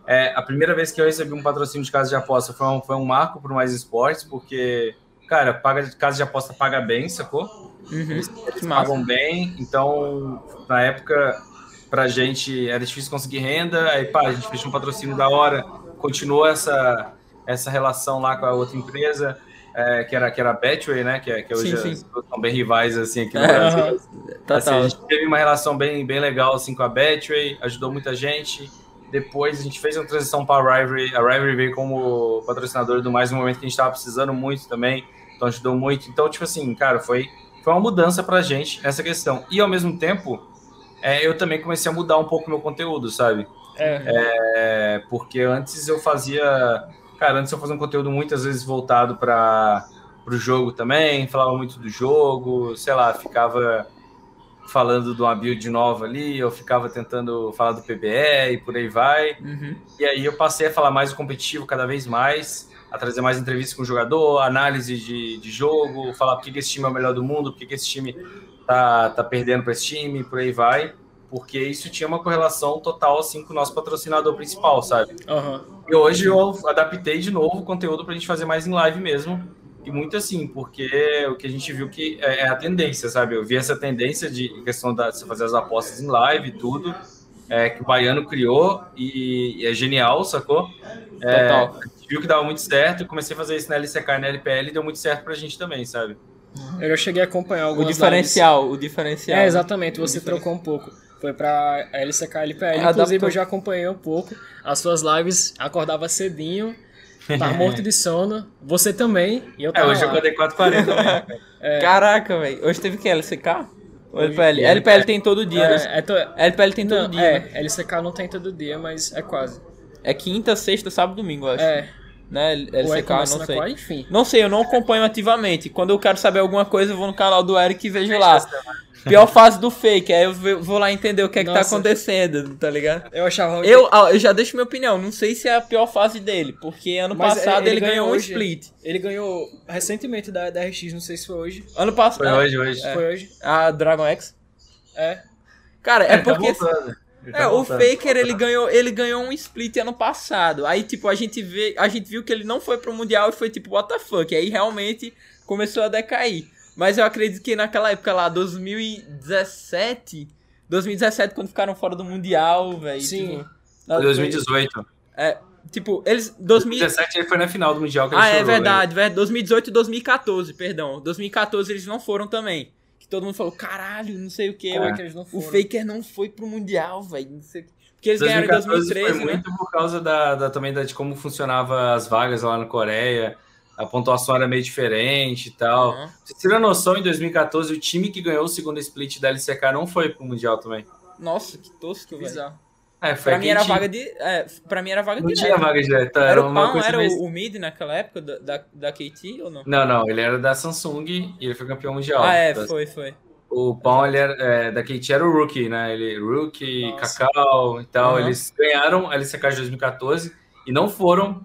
é, a primeira vez que eu recebi um patrocínio de casa de aposta foi um, foi um marco para o Mais Esportes, porque cara, paga, casa de aposta paga bem, sacou? Uhum, eles, eles pagam bem, então na época pra gente era difícil conseguir renda, aí pá, a gente fez um patrocínio da hora, continuou essa, essa relação lá com a outra empresa, é, que, era, que era a Betway, né? Que, é, que hoje sim, sim. são bem rivais assim aqui no é, Brasil. Tá, assim, tá. A gente teve uma relação bem, bem legal assim com a Betway, ajudou muita gente. Depois a gente fez uma transição para a Rivalry. A Rivalry veio como patrocinador do mais um momento que a gente estava precisando muito também. Então ajudou muito. Então, tipo assim, cara, foi, foi uma mudança pra gente essa questão. E ao mesmo tempo, é, eu também comecei a mudar um pouco meu conteúdo, sabe? É. é. porque antes eu fazia. Cara, antes eu fazia um conteúdo muitas vezes voltado para o jogo também, falava muito do jogo, sei lá, ficava falando de uma build nova ali, eu ficava tentando falar do PBE e por aí vai. Uhum. E aí eu passei a falar mais do competitivo cada vez mais a trazer mais entrevistas com o jogador, análise de, de jogo, falar por que esse time é o melhor do mundo, por que esse time tá, tá perdendo para esse time, por aí vai. porque isso tinha uma correlação total assim com o nosso patrocinador principal, sabe? Aham. E hoje eu adaptei de novo o conteúdo pra gente fazer mais em live mesmo. E muito assim, porque o que a gente viu que é é a tendência, sabe? Eu vi essa tendência de questão da você fazer as apostas em live e tudo, é, que o Baiano criou e, e é genial, sacou? É, Total. Viu que dava muito certo e comecei a fazer isso na LCK e na LPL e deu muito certo pra gente também, sabe? Eu já cheguei a acompanhar O algumas diferencial, o lives. diferencial. É, exatamente, O você diferencial. trocou um pouco. Foi pra LCK LPL. Adaptou. Inclusive, eu já acompanhei um pouco as suas lives, acordava cedinho, tava <laughs> morto de sono. Você também, e eu É, tava hoje eu lá. acordei 4h40 também. <laughs> Caraca, velho. Hoje teve que LCK? Ou Hoje- LPL? LPL tem todo dia, né? É, é, to... LPL tem todo não, dia, é, né? LCK não tem todo dia, mas é quase. É quinta, sexta, sábado, domingo, eu acho. É, Né? é LCK, começa não sei. qual, enfim. Não sei, eu não acompanho ativamente. Quando eu quero saber alguma coisa, eu vou no canal do Eric e vejo lá. Pior fase do fake, aí eu vou lá entender o que é que tá Nossa. acontecendo, tá ligado? Eu achava que- Eu, ah, eu já deixo minha opinião, não sei se é a pior fase dele, porque ano Mas passado ele ele, ganhou um split. Ele ganhou recentemente da, da RX, não sei se foi hoje. Ano passado. Foi hoje, hoje. Foi hoje? A Dragon X. É. Cara, é Ele tá porque. voltando. Ele tá É, o. Faker ele ganhou, ele ganhou um split ano passado. Aí, tipo, a gente vê, a gente viu que ele não foi pro Mundial e foi tipo, what the fuck? Aí realmente começou a decair. Mas eu acredito que naquela época lá, 2017, 2017, quando ficaram fora do Mundial, velho. Sim. Tipo, Foi 2018. É, tipo, eles. 2000, 2017 ele foi na final do Mundial que ele ah, é chorou, né? verdade, verdade. 2018 e 2014, perdão. 2014 eles não foram também. Que todo mundo falou, caralho, não sei o que. É que não O? Faker não foi pro Mundial, velho. não sei o quê. Porque eles ganharam em 2014 2013, foi né? muito por causa da, da- também da, de como funcionava as vagas lá na Coreia. A pontuação era meio diferente e tal. Uhum. Vocês tiram noção, em 2014, o time que ganhou o segundo split da LCK não foi pro Mundial também. Nossa, que tosco, velho. É, foi Pra mim era vaga de. É, pra mim era vaga Não de. tinha vaga direta, era, Era o uma Pão, coisa era meio- o, mid naquela época da, da, da KT ou não? Não, não, ele era da Samsung e ele foi campeão mundial. Ah, é, Da- foi, foi. O Pão, ele era, é, da KT era o Rookie, né? Ele, Rookie, Nossa. Cacau e tal. Uhum. Eles ganharam a LCK de 2014 e não foram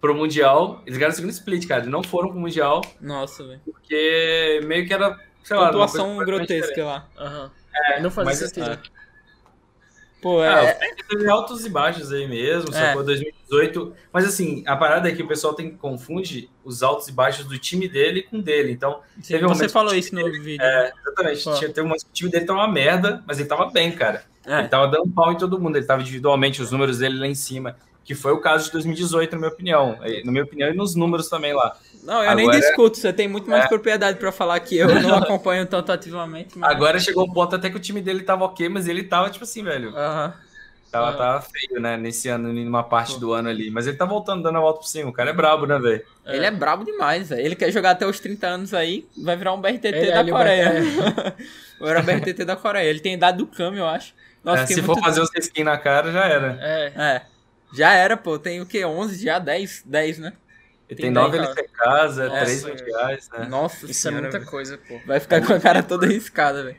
pro Mundial. Eles ganharam o segundo split, cara. Eles não foram pro Mundial Nossa, velho. porque meio que era, sei lá, uma Pontuação completamente grotesca lá. Aham. É, não fazia mas, sentido. Pô, Ah, é. Fake teve altos e baixos aí mesmo, É. sacou? 2018. Mas assim, a parada é que o pessoal tem que confunde os altos e baixos do time dele com dele. Então, sim, teve um você falou isso no vídeo. é, exatamente. Pô. Tinha, teve uma, o time dele tava uma merda, mas ele tava bem, cara. É. Ele tava dando pau em todo mundo. Ele tava individualmente, os números dele lá em cima. Que foi o caso de 2018, na minha opinião. Na minha opinião, e nos números também lá. Não, eu nem Agora- discuto, você tem muito mais É. propriedade pra falar que eu não <laughs> acompanho tanto ativamente. Mas... Agora chegou um ponto até que o time dele tava ok, mas ele tava, tipo assim, velho. Aham. Tava, tava feio, né? Nesse ano, numa parte do ano ali. Mas ele tá voltando, dando a volta por cima. O cara é brabo, né, velho? Ele é brabo demais, velho. Ele quer jogar até os 30 anos aí, vai virar um BRTT Ele- da ele- Coreia. <laughs> Vai virar um BRTT da Coreia. Ele tem idade do Kami, eu acho. Nossa, É, se for fazer os skins na cara, já era. É. É. Já era, pô. Tem o quê? 11? Já 10? 10, né? Ele Tem tem 9 dez, LCKs, é Nossa, 3 mundiais, né? Nossa Isso é senhora, muita velho. coisa, pô. Vai ficar com a cara toda riscada, velho.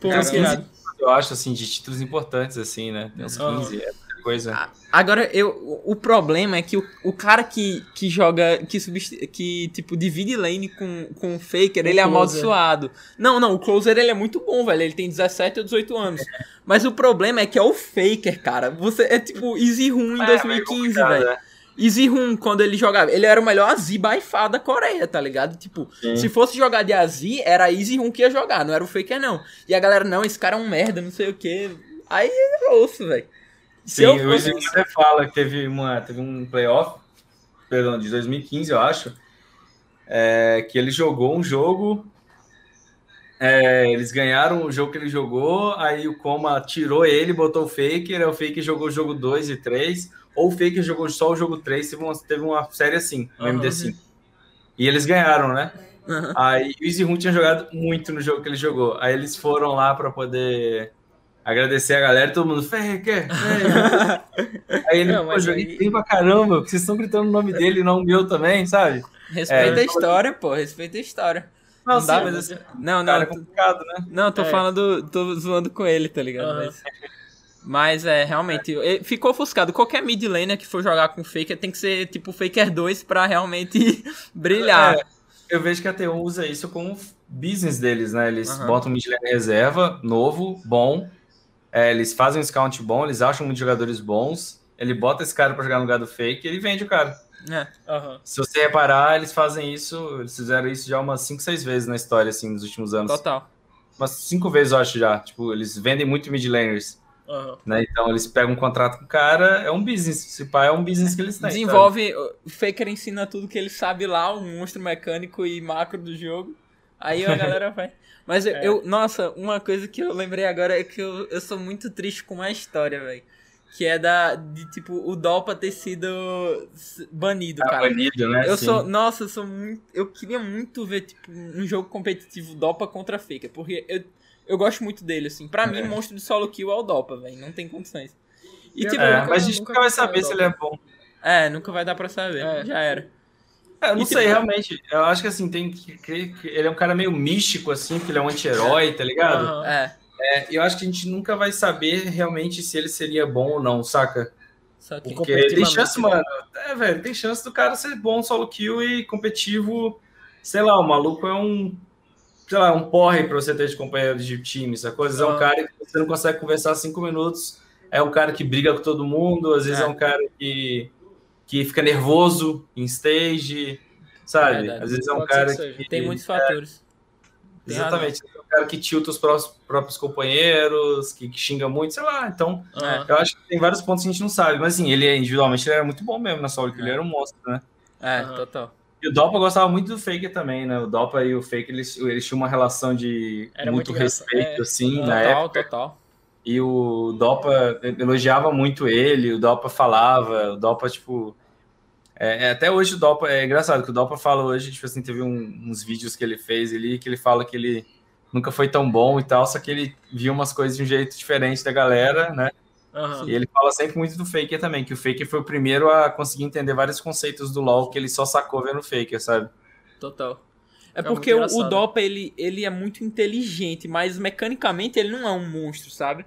Pô, uns que 15, irado. eu acho, assim, de títulos importantes, assim, né? Tem uns Ah. 15, é muita coisa. Agora, eu, o problema é que o, o cara que, que joga, que, substi- que tipo, divide lane com, com o Faker, O ele é amaldiçoado. Não, não, o Closer ele é muito bom, velho. Ele tem 17 ou 18 anos. <laughs> Mas o problema é que é o Faker, cara. Você é tipo Easy Room em É, 2015, meio complicado, velho. Easy Room, quando ele jogava, ele era o melhor Azi far da Coreia, tá ligado? Tipo, Sim. se fosse jogar de Azi, era Easy Room que ia jogar, não era o Faker, não. E a galera, não, esse cara é um merda, não sei o quê. Aí eu ouço, velho. Sim, eu o fosse- Izzy até fala que teve, uma, teve um playoff, perdão, de 2015, eu acho, é, que ele jogou um jogo, é, eles ganharam o jogo que ele jogou, aí o Coma tirou ele, botou o Faker, aí o Faker jogou o jogo 2 e 3, ou o Faker jogou só o jogo 3, teve uma, teve uma série assim, no Aham. MD5. E eles ganharam, né? Aham. Aí o Easy Room tinha jogado muito no jogo que ele jogou. Aí eles foram lá pra poder agradecer a galera, todo mundo, Faker. <laughs> Aí ele, Não, pô, joguei aí- bem pra caramba, porque vocês estão gritando o nome dele e não o meu também, sabe? Respeita É, a história, pô, respeita a história. Não, Não dá, sim, mas esse Não, não, é complicado, né? não, tô É. falando, tô zoando com ele, tá ligado? Aham. Mas, mas é, realmente, ele ficou ofuscado. Qualquer mid laner que for jogar com Faker tem que ser tipo Faker 2 pra realmente <laughs> brilhar. É, eu vejo que a TU usa isso como business deles, né? Eles Aham. botam um mid lane reserva, novo, bom, é, eles fazem um scout bom, eles acham muitos jogadores bons, ele bota esse cara para jogar no lugar do fake e ele vende o cara. É. Aham. Se você reparar, eles fazem isso, eles fizeram isso já umas 5, 6 vezes na história, assim, nos últimos anos. Total. Umas 5 vezes, eu acho, já. Tipo, eles vendem muito mid-laners, Aham. né? Então, eles pegam um contrato com o cara, é um business. Se pá, é um business que eles têm. sabe? Desenvolve. O Faker ensina tudo que ele sabe lá, o monstro mecânico e macro do jogo. Aí a galera vai. <laughs> Mas eu, É. eu- nossa, uma coisa que eu lembrei agora é que eu, eu sou muito triste com uma história, velho. Que é da. De tipo, o Dopa ter sido banido, Tá cara. banido, né? Eu Sim. sou. Nossa, eu sou muito. Eu queria muito ver, tipo, um jogo competitivo Dopa contra Faker. Porque eu, eu gosto muito dele, assim. Pra mim, É. monstro de solo kill é o Dopa, velho. Não tem condições. E É, tipo, É, nunca- mas a gente nunca vai saber se ele é bom. é, nunca vai dar pra saber. É. Já era. É, eu não E, sei, tipo, realmente. Eu acho que assim, tem que crer que ele é um cara meio místico, assim, porque ele é um anti-herói, tá ligado? É. É, eu acho que a gente nunca vai saber realmente se ele seria bom ou não, saca? Só que. Porque tem chance, né? mano. É, velho, tem chance do cara ser bom solo kill e competitivo. Sei lá, o maluco é um. Sei lá, um porre pra você ter de companheiro de time, essa coisa. É um Ah. cara que você não consegue conversar cinco minutos. É um cara que briga com todo mundo, às vezes é, É. um cara que, que fica nervoso em stage, sabe? Verdade. Às vezes é um Pode cara que. Tem muitos fatores. Tem Exatamente. É cara que tilta os prós- próprios companheiros, que, que xinga muito, sei lá. Então, Aham. eu acho que tem vários pontos que a gente não sabe. Mas assim, ele individualmente ele era muito bom mesmo na solo, que ele era um monstro, né? É, Aham. total. E o Dopa gostava muito do Faker também, né? O Dopa e o Faker, eles, eles tinham uma relação de Era muito, muito respeito, É. assim, na Total, época. total. E o Dopa elogiava muito ele, o Dopa falava, o Dopa, tipo... É, é, até hoje o Dopa... É engraçado que o Dopa fala hoje, tipo assim, teve um- uns vídeos que ele fez ali, que ele fala que ele nunca foi tão bom e tal, só que ele viu umas coisas de um jeito diferente da galera, né? Aham. E ele fala sempre muito do Faker também, que o Faker foi o primeiro a conseguir entender vários conceitos do LoL que ele só sacou vendo o Faker, sabe? Total. É É porque o. Dopa, ele, ele é muito inteligente, mas mecanicamente ele não é um monstro, sabe?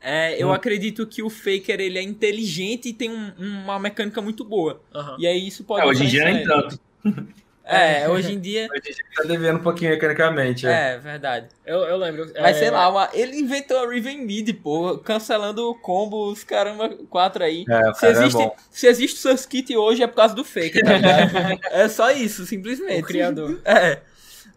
É, eu Hum. acredito que o Faker, ele é inteligente e tem um- uma mecânica muito boa. Aham. E aí isso pode... É, hoje em dia nem tanto. <laughs> ele. É, hoje em dia... <laughs> Hoje em dia tá devendo um pouquinho mecanicamente. É. É, verdade. Eu, eu lembro. Mas é, sei lá, uma- ele inventou a Riven Mid, pô, cancelando o combo, os caramba, quatro aí. É, o se, cara é existe, bom. se existe o Surskit hoje é por causa do Faker, tá ligado? <laughs> é só isso, simplesmente. O criador. <laughs> É.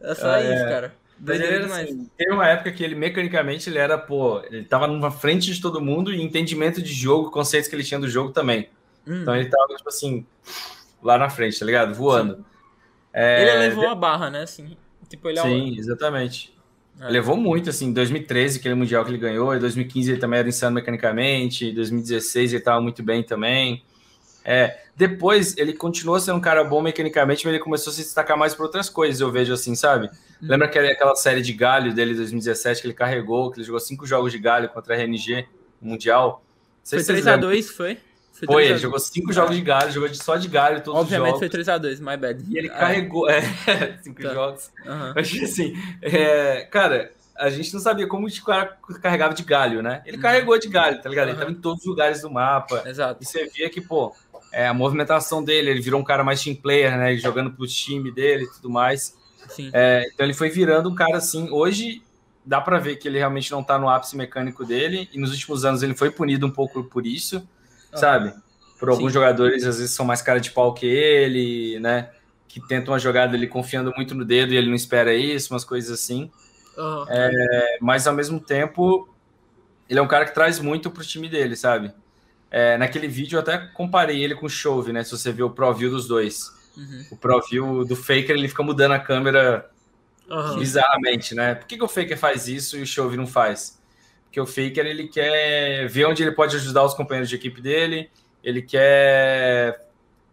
É só É. isso, cara. Mas ele Doideira era demais. assim, teve uma época que ele mecanicamente ele era, pô, ele tava numa frente de todo mundo e entendimento de jogo, conceitos que ele tinha do jogo também. Hum. Então ele tava, tipo assim, lá na frente, tá ligado? Voando. É, Ele levou a barra, né? Assim, tipo, ele é Sim, exatamente. É. Levou muito, assim, em 2013, aquele Mundial que ele ganhou, em 2015 ele também era insano mecanicamente, em 2016 ele tava muito bem também. É, depois ele continuou sendo um cara bom mecanicamente, mas ele começou a se destacar mais por outras coisas, eu vejo assim, sabe? Lembra aquela, aquela série de galho dele de 2017 que ele carregou, que ele jogou cinco jogos de galho contra a RNG no Mundial? Não sei Foi se vocês lembram. 3x2, foi? Foi, 3 ele jogou cinco jogos de galho, jogou só de galho todos Obviamente os foi jogos. 3x2, my bad. E ele Ah, carregou, é, <laughs> cinco Tá. jogos. Mas assim, é, cara, a gente não sabia como o cara carregava de galho, né? Ele carregou de galho, tá ligado? Ele Uhum. tava em todos os lugares do mapa. Exato. E você via que, pô, é, a movimentação dele, ele virou um cara mais team player, né? Jogando pro time dele e tudo mais. Sim. É, então ele foi virando um cara assim. Hoje dá pra ver que ele realmente não tá no ápice mecânico dele. E nos últimos anos ele foi punido um pouco por isso, sabe? Por alguns Sim. jogadores, às vezes, são mais cara de pau que ele, né? Que tentam uma jogada ele confiando muito no dedo e ele não espera isso, umas coisas assim. aham. É, mas ao mesmo tempo, ele é um cara que traz muito pro time dele, sabe? É, naquele vídeo eu até comparei ele com o Chove, né? Se você vê o Pro View dos dois. Uhum. O Pro View do Faker, ele fica mudando a câmera aham. bizarramente, né? Por que, que o Faker faz isso e o Chove não faz? Porque o Faker, ele quer ver onde ele pode ajudar os companheiros de equipe dele, ele quer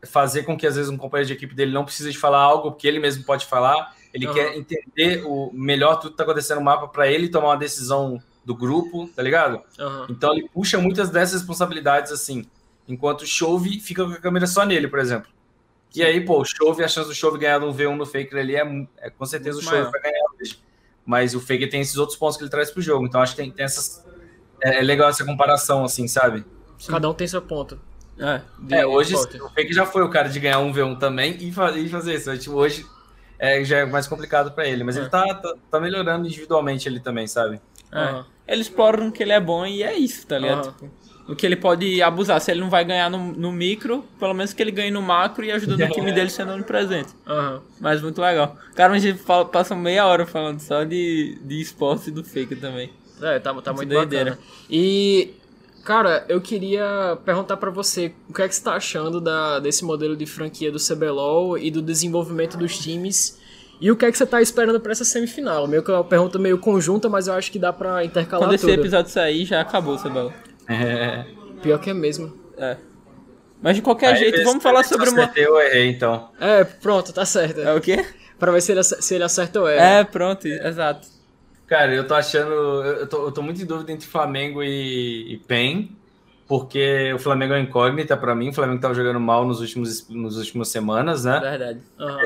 fazer com que às vezes um companheiro de equipe dele não precise de falar algo que ele mesmo pode falar, ele Aham. quer entender o melhor tudo que tá acontecendo no mapa para ele tomar uma decisão do grupo, tá ligado? aham. Então ele puxa muitas dessas responsabilidades assim, enquanto o Chove fica com a câmera só nele, por exemplo. E aí, pô, o Chove, a chance do Chove ganhar um V1 no Faker ali é, é com certeza Muito o Chove vai ganhar hoje. Mas o Faker tem esses outros pontos que ele traz pro jogo, então acho que tem, tem essas. É, é legal essa comparação, assim, sabe? Cada um tem seu ponto. É, de- É, hoje o Faker já foi o cara de ganhar um V1 também e, fa- e fazer isso. Tipo, hoje é, já é mais complicado pra ele, mas É. ele tá, tá, tá melhorando individualmente ele também, sabe? É. Uhum. Ele explora no que ele é bom e é isso, tá ligado? Uhum. Tipo, que ele pode abusar. Se ele não vai ganhar no, no micro, pelo menos que ele ganhe no macro e ajudando o time <laughs> dele sendo presente. Uhum. Mas muito legal. Cara, a gente fala, passa meia hora falando só de, de esporte e do fake também. É, tá, tá muito doideira. Bacana. E, cara, eu queria perguntar para você o que é que você tá achando da, desse modelo de franquia do CBLOL e do desenvolvimento dos times e o que é que você tá esperando para essa semifinal? Meio que é uma pergunta meio conjunta, mas eu acho que dá para intercalar Quando esse episódio sair, já acabou, Cebola. É. Pior que é mesmo. É. Mas de qualquer Aí, jeito, vamos falar sobre uma. Eu errei, então. É, pronto, tá certo. É o quê? Pra ver se ele, se ele acerta ou erra. É, pronto, exato. Cara, eu tô achando. Eu tô, eu tô muito em dúvida entre Flamengo e, e PEN porque o Flamengo é incógnita para mim. O Flamengo tava jogando mal nos últimos, nos últimas semanas, né? Verdade. Uhum.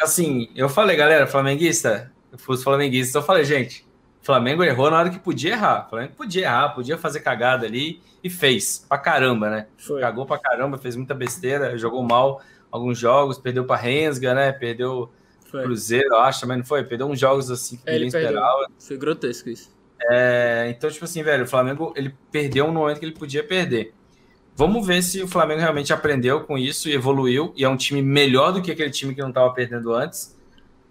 Assim, eu falei, galera, flamenguista, eu fui flamenguista, eu falei, gente, Flamengo errou na hora que podia errar. O Flamengo podia errar, podia fazer cagada ali e fez pra caramba, né? Foi. Cagou pra caramba, fez muita besteira, jogou mal alguns jogos, perdeu pra Rensga, né? Perdeu foi. Cruzeiro, eu acho, também não foi? Perdeu uns jogos assim que é, ninguém esperava. Foi grotesco isso. É, então, tipo assim, velho, o Flamengo ele perdeu um momento que ele podia perder. Vamos ver se o Flamengo realmente aprendeu com isso e evoluiu e é um time melhor do que aquele time que não estava perdendo antes.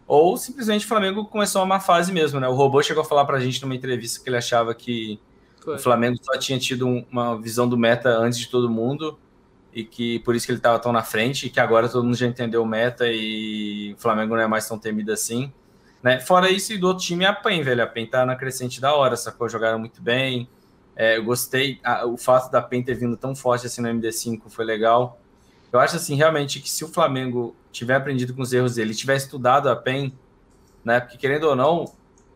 Ou simplesmente o Flamengo começou uma fase mesmo, né? O robô chegou a falar pra gente numa entrevista que ele achava que Foi. o Flamengo só tinha tido uma visão do meta antes de todo mundo e que por isso que ele estava tão na frente e que agora todo mundo já entendeu o meta e o Flamengo não é mais tão temido assim. Né? Fora isso, e do outro time é a PEN, velho. A PEN tá na crescente da hora, sacou? Jogaram muito bem. É, eu gostei. A, o fato da PEN ter vindo tão forte assim no MD5 foi legal. Eu acho assim, realmente, que se o Flamengo tiver aprendido com os erros dele, tiver estudado a PEN, né? Porque querendo ou não,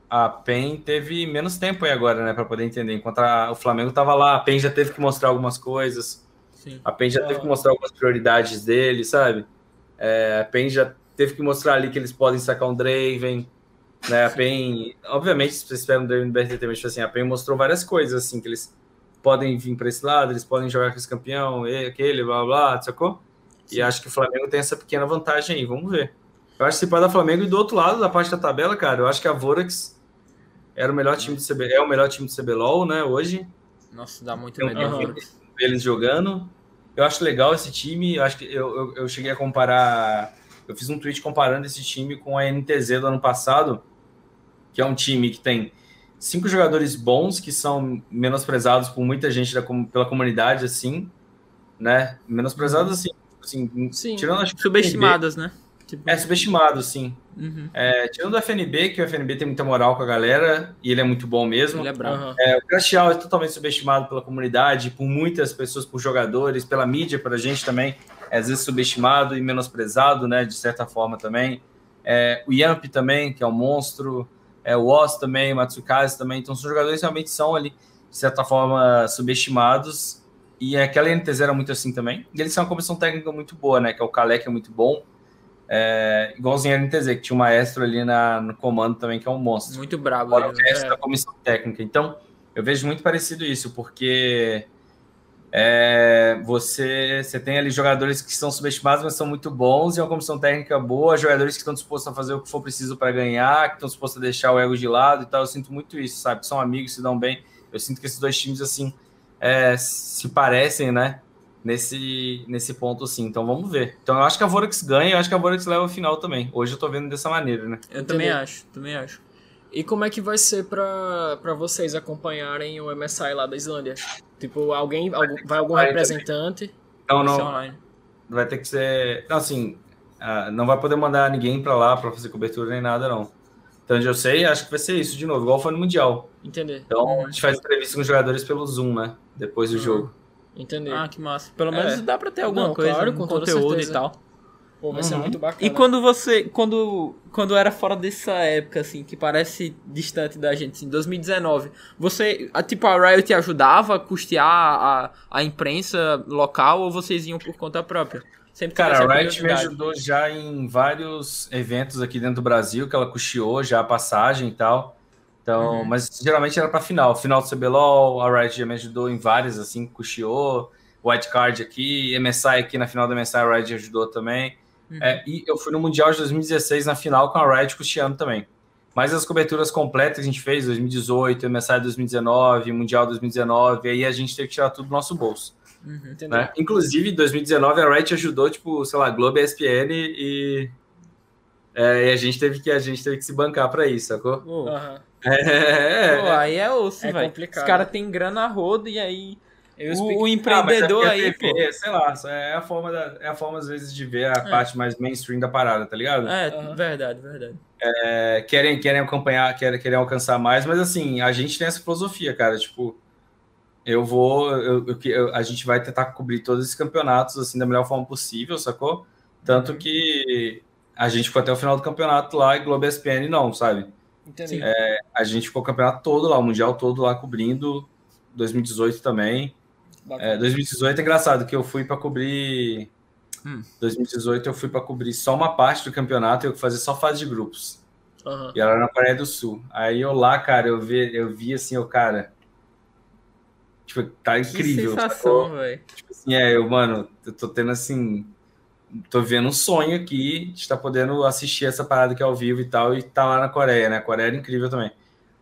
a PEN teve menos tempo aí agora, né, para poder entender. Enquanto a, o Flamengo tava lá, a PEN já teve que mostrar algumas coisas. Sim. A PEN já teve que mostrar algumas prioridades dele, sabe? É, a PEN já teve que mostrar ali que eles podem sacar um Draven, né, a PEN, obviamente, vocês esperam do BRTT, mas tipo assim, a PEN mostrou várias coisas, assim, que eles podem vir para esse lado, eles podem jogar com esse campeão, aquele, blá, blá, blá sacou? Sim. E acho que o Flamengo tem essa pequena vantagem aí, vamos ver. Eu acho que se dar Flamengo, e do outro lado, da parte da tabela, cara, eu acho que a Vorax era o melhor time do CB, é o melhor time do CBLOL, né, hoje. Nossa, dá muito medo. Eles jogando. Eu acho legal esse time, eu acho que eu, eu, eu cheguei a comparar, eu fiz um tweet comparando esse time com a NTZ do ano passado, que é um time que tem cinco jogadores bons que são menosprezados por muita gente da, pela comunidade, assim, né? Menosprezados assim, assim sim, tirando acho subestimadas, né? Tipo... É subestimado, sim. Uhum. É, tirando o FNB, que o FNB tem muita moral com a galera e ele é muito bom mesmo. Ele é bravo. É, o Crashial é totalmente subestimado pela comunidade, por muitas pessoas, por jogadores, pela mídia, para a gente também. É às vezes subestimado e menosprezado, né? De certa forma também. É, o Yamp também, que é um monstro é, o Oz também, o Matsukaze também. Então, são jogadores que realmente são ali, de certa forma, subestimados. E aquela NTZ era muito assim também. E eles são uma comissão técnica muito boa, né? Que é o Kalec, é muito bom. É, igualzinho a NTZ, que tinha um maestro ali na, no comando também, que é um monstro. Muito brabo. Fora o resto é. da comissão técnica. Então, eu vejo muito parecido isso, porque é, você, você tem ali jogadores que são subestimados, mas são muito bons, e uma comissão técnica boa, jogadores que estão dispostos a fazer o que for preciso para ganhar, que estão dispostos a deixar o ego de lado e tal. Eu sinto muito isso, sabe? São amigos, se dão bem. Eu sinto que esses dois times, assim, é, se parecem, né? Nesse, nesse ponto, assim. Então vamos ver. Então eu acho que a Vorax ganha, eu acho que a Vorax leva a final também. Hoje eu tô vendo dessa maneira, né? Eu também acho, também acho. E como é que vai ser para vocês acompanharem o MSI lá da Islândia? Tipo, alguém, vai, vai algum representante? Não, não. Vai ter que ser. Não, assim, uh, não vai poder mandar ninguém para lá para fazer cobertura nem nada, não. Então, onde eu sei, acho que vai ser isso de novo, igual foi no Mundial. Entender. Então, a gente faz entrevista com os jogadores pelo Zoom, né? Depois do uhum. jogo. Entender. Ah, que massa. Pelo menos é. dá para ter alguma não, coisa, claro, com conteúdo e tal. Pô, vai uhum. ser muito bacana. E quando você. Quando, quando era fora dessa época, assim, que parece distante da gente, assim, 2019, você. A, tipo, a Riot ajudava a custear a, a imprensa local ou vocês iam por conta própria? Sempre Cara, a Riot me ajudou já em vários eventos aqui dentro do Brasil, que ela custeou já a passagem e tal. Então, uhum. mas geralmente era para final. Final do CBLOL, a Riot já me ajudou em várias, assim, custeou. White Card aqui, MSI aqui na final da MSI, a Riot ajudou também. Uhum. É, e eu fui no Mundial de 2016 na final com a Riot custeando também. mais as coberturas completas que a gente fez, 2018, MSI 2019, Mundial 2019, aí a gente teve que tirar tudo do nosso bolso. Uhum, né? Inclusive, em 2019, a Riot ajudou, tipo, sei lá, Globo ESPN e, é, e a gente teve que a gente teve que se bancar para isso, sacou? Uhum. É, Pô, aí é osso, é velho. Os caras têm grana a rodo e aí o, o, empreendedor ah, é aí, TV, pô. Sei lá, é a forma, da, é a forma às vezes de ver a é. parte mais mainstream da parada, tá ligado? É, uhum. verdade, verdade. É, querem, querem acompanhar, querem, querem alcançar mais, mas assim, a gente tem essa filosofia, cara, tipo, eu vou, eu, eu, a gente vai tentar cobrir todos esses campeonatos assim da melhor forma possível, sacou? Tanto que a gente ficou até o final do campeonato lá e Globo ESPN não, sabe? Entendi. É, a gente ficou o campeonato todo lá, o Mundial todo lá cobrindo, 2018 também. É, 2018 é engraçado que eu fui para cobrir. Hum. 2018 eu fui para cobrir só uma parte do campeonato eu fazer só fase de grupos. Uhum. E era na Coreia do Sul. Aí eu lá, cara, eu vi, eu vi assim, o cara. Tipo, tá incrível. Que sensação, velho. Tipo assim, é, eu, mano, eu tô tendo assim. Tô vendo um sonho aqui de estar podendo assistir essa parada que é ao vivo e tal, e tá lá na Coreia, né? A Coreia era incrível também.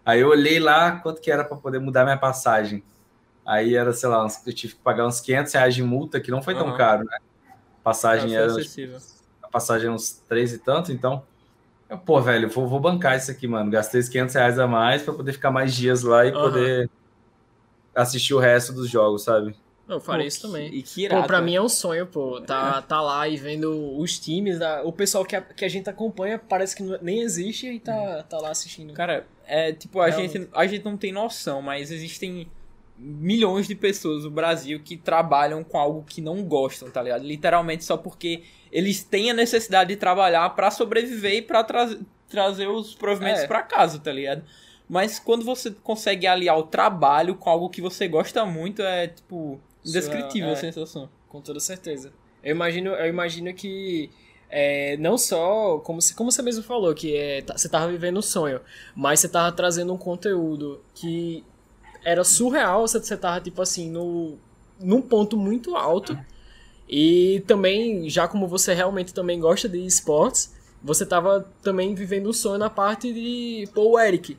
Aí eu olhei lá quanto que era para poder mudar minha passagem. Aí era, sei lá, eu tive que pagar uns 500 reais de multa, que não foi tão uhum. caro, né? Passagem era. A passagem era uns 3 e tanto, então. Eu, pô, velho, vou, vou bancar isso aqui, mano. Gastei os 500 reais a mais para poder ficar mais dias lá e uhum. poder assistir o resto dos jogos, sabe? Eu faria pô, isso também. E que irado, pô, pra né? mim é um sonho, pô. Tá, é. tá lá e vendo os times, da, o pessoal que a, que a gente acompanha parece que nem existe e tá, hum. tá lá assistindo. Cara, é tipo, a, é gente, a gente não tem noção, mas existem milhões de pessoas no Brasil que trabalham com algo que não gostam, tá ligado? Literalmente só porque eles têm a necessidade de trabalhar para sobreviver e para tra trazer os provimentos é. para casa, tá ligado? Mas quando você consegue aliar o trabalho com algo que você gosta muito, é tipo indescritível é, a sensação. Com toda certeza. Eu imagino, eu imagino que é, não só, como, como você mesmo falou, que é, tá, você tava vivendo um sonho, mas você tava trazendo um conteúdo que era surreal, você, você tava, tipo assim, no, num ponto muito alto. E também, já como você realmente também gosta de esportes, você tava também vivendo o sonho na parte de, pô, o Eric,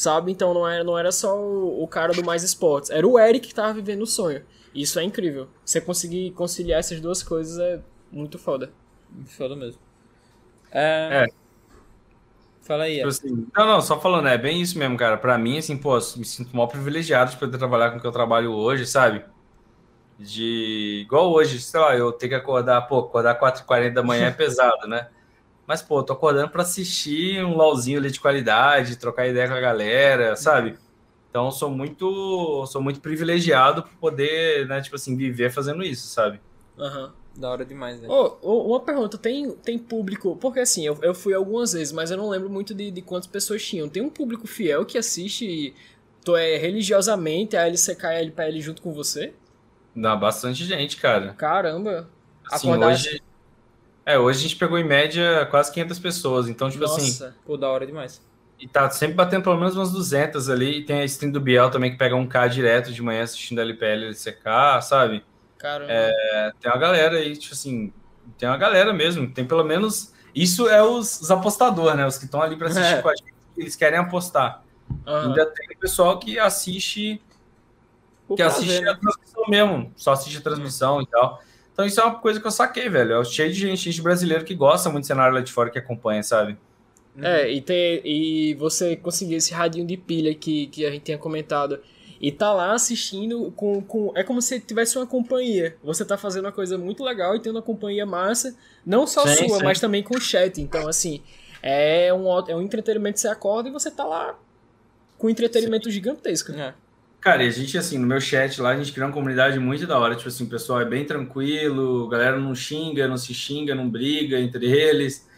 sabe? Então não era, não era só o, o cara do Mais Esportes, era o Eric que tava vivendo o sonho. Isso é incrível. Você conseguir conciliar essas duas coisas é muito foda. Muito foda mesmo. É... é. Fala aí. Tipo assim, não, não, só falando, é bem isso mesmo, cara. Pra mim, assim, pô, me sinto mal privilegiado de poder trabalhar com o que eu trabalho hoje, sabe? De. Igual hoje, sei lá, eu tenho que acordar, pô, acordar 4h40 da manhã é <laughs> pesado, né? Mas, pô, tô acordando pra assistir um LOLzinho ali de qualidade, trocar ideia com a galera, sabe? Então, sou muito, sou muito privilegiado por poder, né, tipo assim, viver fazendo isso, sabe? Aham. Uhum. Da hora demais, né? Oh, oh, uma pergunta, tem, tem público. Porque assim, eu, eu fui algumas vezes, mas eu não lembro muito de, de quantas pessoas tinham. Tem um público fiel que assiste tu é religiosamente a LCK e a LPL junto com você? Dá bastante gente, cara. Caramba. Assim, hoje. É, hoje a gente pegou em média quase 500 pessoas, então, tipo Nossa, assim. Nossa, pô, da hora demais. E tá sempre batendo pelo menos umas 200 ali. E tem a stream do Biel também que pega um K direto de manhã assistindo a LPL e LCK, sabe? Caramba. É, tem uma galera aí, tipo assim, tem uma galera mesmo, tem pelo menos. Isso é os, os apostadores, né? Os que estão ali para assistir é. com a gente, eles querem apostar. Uhum. Ainda tem o pessoal que assiste. Que prazer, assiste né? a transmissão mesmo, só assiste a transmissão uhum. e tal. Então isso é uma coisa que eu saquei, velho. É cheio de gente, gente brasileiro que gosta muito do cenário lá de fora que acompanha, sabe? É, e, tem, e você conseguir esse radinho de pilha que, que a gente tinha comentado e tá lá assistindo com, com. É como se tivesse uma companhia. Você tá fazendo uma coisa muito legal e tendo uma companhia massa, não só sim, sua, sim. mas também com o chat. Então, assim, é um, é um entretenimento que você acorda e você tá lá com um entretenimento sim. gigantesco. É. Cara, e a gente, assim, no meu chat lá, a gente criou uma comunidade muito da hora. Tipo assim, o pessoal é bem tranquilo, a galera não xinga, não se xinga, não briga entre eles.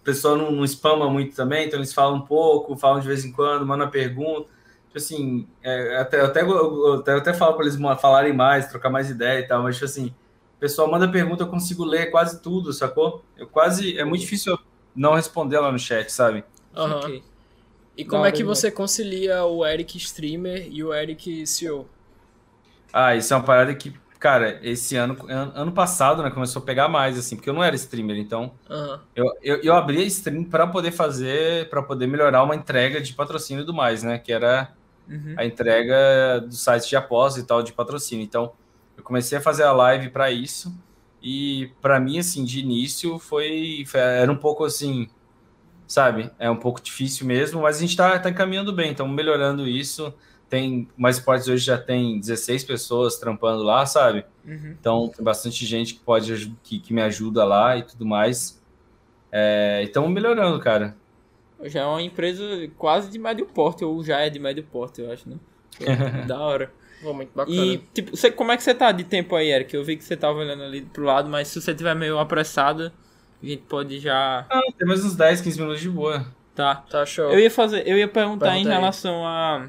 O pessoal não, não spama muito também, então eles falam um pouco, falam de vez em quando, mandam pergunta tipo assim, é, até, eu até, eu até, eu até falo para eles falarem mais, trocar mais ideia e tal, mas tipo assim, o pessoal manda pergunta, eu consigo ler quase tudo, sacou? Eu quase, é muito difícil não responder lá no chat, sabe? Uhum. Okay. E como é que você concilia o Eric streamer e o Eric CEO? Ah, isso é uma parada que, cara, esse ano, ano passado, né, começou a pegar mais, assim, porque eu não era streamer, então uhum. eu, eu, eu abri a stream para poder fazer, para poder melhorar uma entrega de patrocínio e do mais, né, que era uhum. a entrega do site de aposta e tal de patrocínio. Então, eu comecei a fazer a live para isso e para mim, assim, de início foi, foi, era um pouco assim, sabe, é um pouco difícil mesmo, mas a gente tá, tá encaminhando bem, estamos melhorando isso tem mais esportes hoje já tem 16 pessoas trampando lá, sabe? Uhum. Então tem bastante gente que pode que, que me ajuda lá e tudo mais. É, estamos melhorando, cara. Já é uma empresa quase de médio porte, ou já é de médio porte, eu acho, né? <laughs> da hora. muito bacana. E, tipo, você, como é que você tá de tempo aí, Eric? Eu vi que você tava olhando ali pro lado, mas se você tiver meio apressado, a gente pode já. Ah, tem mais uns 10, 15 minutos de boa. Tá. Tá show. Eu ia fazer, eu ia perguntar Pergunta em relação a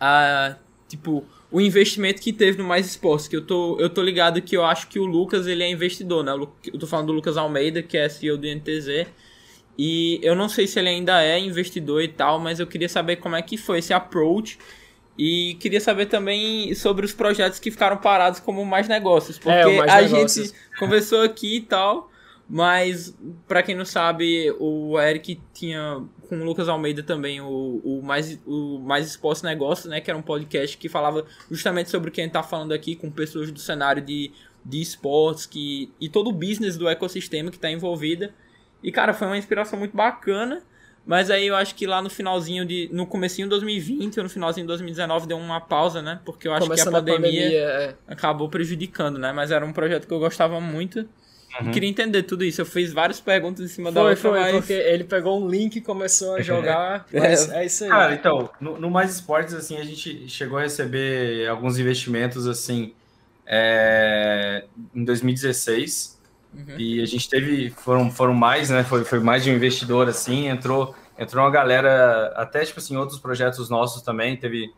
a tipo o investimento que teve no Mais Esportes, que eu tô, eu tô ligado que eu acho que o Lucas ele é investidor, né? Eu tô falando do Lucas Almeida, que é CEO do NTZ. E eu não sei se ele ainda é investidor e tal, mas eu queria saber como é que foi esse approach. E queria saber também sobre os projetos que ficaram parados como mais negócios. Porque é, mais a negócios. gente conversou aqui e tal, mas para quem não sabe, o Eric tinha com o Lucas Almeida também, o, o, mais, o Mais Exposto Negócio, né? Que era um podcast que falava justamente sobre o que a gente tá falando aqui, com pessoas do cenário de, de esportes que, e todo o business do ecossistema que tá envolvida. E, cara, foi uma inspiração muito bacana. Mas aí eu acho que lá no finalzinho de. No comecinho de 2020 ou no finalzinho de 2019 deu uma pausa, né? Porque eu acho Começando que a pandemia, a pandemia é. acabou prejudicando, né? Mas era um projeto que eu gostava muito. Uhum. queria entender tudo isso. Eu fiz várias perguntas em cima foi, da outra, foi, mas... porque ele pegou um link e começou a <laughs> jogar. é. é isso aí. Cara, então, no, no, Mais Esportes, assim, a gente chegou a receber alguns investimentos, assim, é, em 2016. Uhum. E a gente teve, foram, foram mais, né? Foi, foi mais de um investidor, assim, entrou, entrou uma galera, até, tipo assim, outros projetos nossos também, teve,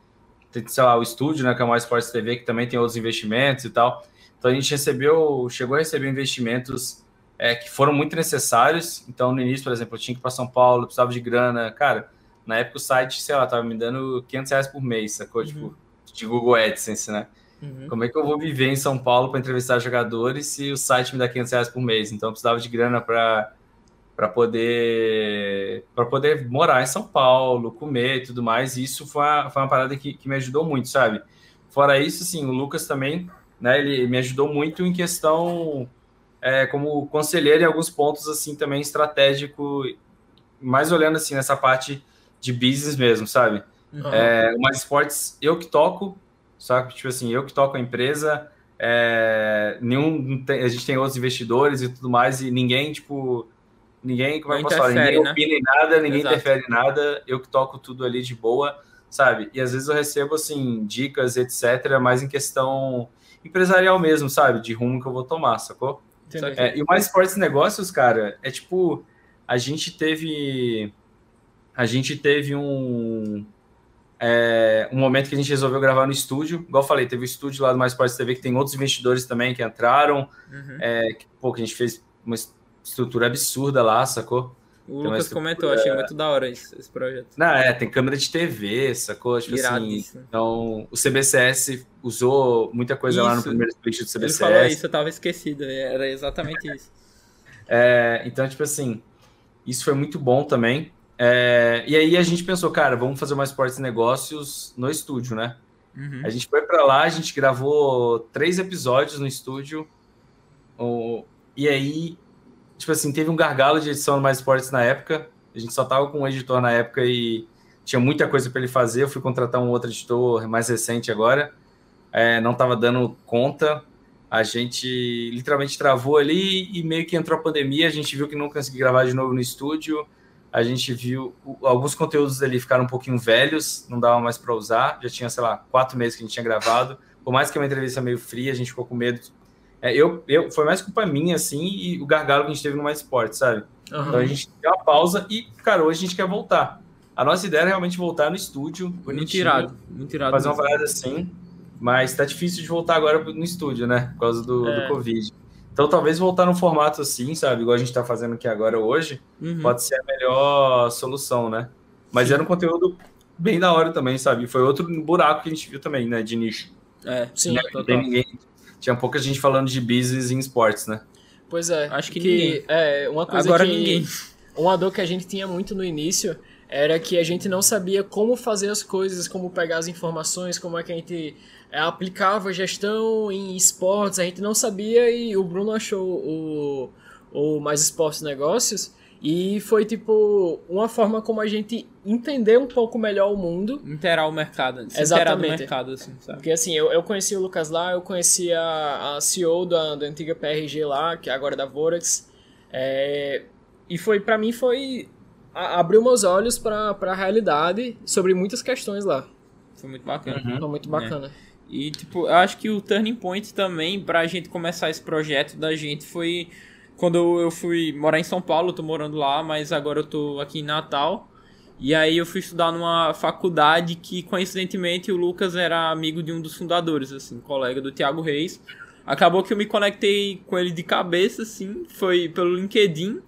sei lá, o estúdio, né, que é o Mais Esportes TV, que também tem outros investimentos e tal. Então a gente recebeu, chegou a receber investimentos é, que foram muito necessários. Então, no início, por exemplo, eu tinha que ir para São Paulo, precisava de grana. Cara, na época o site, sei lá, tava me dando 500 reais por mês, sacou? Uhum. Tipo, de Google AdSense, né? Uhum. Como é que eu vou viver em São Paulo para entrevistar jogadores se o site me dá 500 reais por mês? Então, eu precisava de grana para para poder para poder morar em São Paulo, comer e tudo mais. E isso foi uma, foi uma parada que, que me ajudou muito, sabe? Fora isso, sim, o Lucas também né? Ele me ajudou muito em questão é, como conselheiro em alguns pontos assim também estratégico, mais olhando assim nessa parte de business mesmo, sabe? Uhum. É, o Mais Esportes, eu que toco, sabe? Tipo assim, eu que toco a empresa, é, nenhum, a gente tem outros investidores e tudo mais, e ninguém, tipo, ninguém, como é que eu posso falar? Ninguém né? opina em nada, ninguém Exato. interfere em nada, eu que toco tudo ali de boa, sabe? E às vezes eu recebo, assim, dicas, etc., mais em questão empresarial mesmo, sabe? De rumo que eu vou tomar, sacou? É, e o mais esportes negócios, cara, é tipo, a gente teve. A gente teve um. É, um momento que a gente resolveu gravar no estúdio. Igual eu falei, teve o estúdio lá do Mais Esportes TV que tem outros investidores também que entraram. Uhum. É, que, pô, que a gente fez uma estrutura absurda lá, sacou? O tem Lucas comentou, achei muito da hora esse, esse, projeto. Não, é, tem câmera de TV, sacou? Tipo assim, então, o CBCS usou muita coisa isso. lá no primeiro split do CBCS. Ele falou isso, eu tava esquecido, era exatamente isso. É, então, tipo assim, isso foi muito bom também. É, e aí a gente pensou, cara, vamos fazer mais esportes e negócios no estúdio, né? Uhum. A gente foi para lá, a gente gravou três episódios no estúdio. e aí tipo assim, teve um gargalo de edição no Mais Esportes na época. A gente só tava com um editor na época e tinha muita coisa para ele fazer. Eu fui contratar um outro editor mais recente agora. É, não tava dando conta. A gente literalmente travou ali e meio que entrou a pandemia. A gente viu que não conseguia gravar de novo no estúdio. A gente viu alguns conteúdos ali ficaram um pouquinho velhos, não dava mais para usar. Já tinha, sei lá, quatro meses que a gente tinha gravado. Por mais que é uma entrevista meio fria, a gente ficou com medo é, eu, eu, foi mais culpa minha, assim, e o gargalo que a gente teve no Mais Esporte, sabe? Uhum. Então a gente deu uma pausa e, cara, hoje a gente quer voltar. A nossa ideia é realmente voltar no estúdio, bonitinho. Muito irado, Fazer uma parada assim, mas tá difícil de voltar agora no estúdio, né? Por causa do, é. do Covid. Então talvez voltar no formato assim, sabe? Igual a gente tá fazendo aqui agora hoje, uhum. pode ser a melhor solução, né? Mas Sim. era um conteúdo bem da hora também, sabe? Foi outro buraco que a gente viu também, né? De nicho. É, sim, né? Tem ninguém, tinha pouca gente falando de business em esportes, né? Pois é. Acho que, que ninguém. É, uma coisa Agora que, ninguém. Uma dor que a gente tinha muito no início era que a gente não sabia como fazer as coisas, como pegar as informações, como é que a gente é, aplicava gestão em esportes, a gente não sabia e o Bruno achou o, o Mais Esportes Negócios e foi tipo uma forma como a gente entender um pouco melhor o mundo. Interar o mercado, se Exatamente. do mercado, assim, sabe? Porque assim, eu, eu conheci o Lucas lá, eu conheci a, a CEO da, da antiga PRG lá, que agora é da Vorax. É, e foi, para mim, foi. A, abriu meus olhos para a realidade sobre muitas questões lá. Foi muito bacana. Uhum. Foi muito bacana. E, tipo, eu acho que o turning point também pra gente começar esse projeto da gente foi quando eu fui morar em São Paulo, tô morando lá, mas agora eu tô aqui em Natal. E aí eu fui estudar numa faculdade que, coincidentemente, o Lucas era amigo de um dos fundadores, assim, colega do Thiago Reis. Acabou que eu me conectei com ele de cabeça, assim, foi pelo LinkedIn.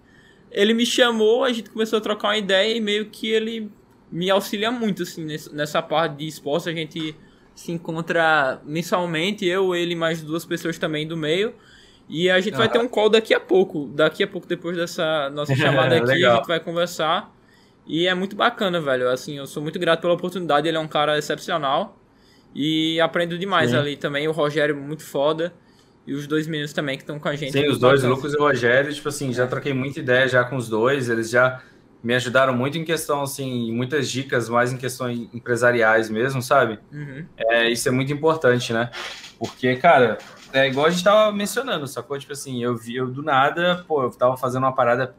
Ele me chamou, a gente começou a trocar uma ideia e meio que ele me auxilia muito, assim, nessa parte de esporte. A gente se encontra mensalmente, eu, ele mais duas pessoas também do meio. E a gente ah. vai ter um call daqui a pouco. Daqui a pouco, depois dessa nossa <laughs> chamada aqui, a gente vai conversar. E é muito bacana, velho. Assim, eu sou muito grato pela oportunidade. Ele é um cara excepcional. E aprendo demais Sim. ali também. O Rogério, muito foda. E os dois meninos também que estão com a gente. Sim, os dois, Lucas e o Rogério, tipo assim, já troquei muita ideia já com os dois. Eles já me ajudaram muito em questão, assim, muitas dicas mais em questões empresariais mesmo, sabe? Uhum. É, isso é muito importante, né? Porque, cara, é igual a gente tava mencionando, sacou? Tipo assim, eu vi, eu do nada, pô, eu tava fazendo uma parada.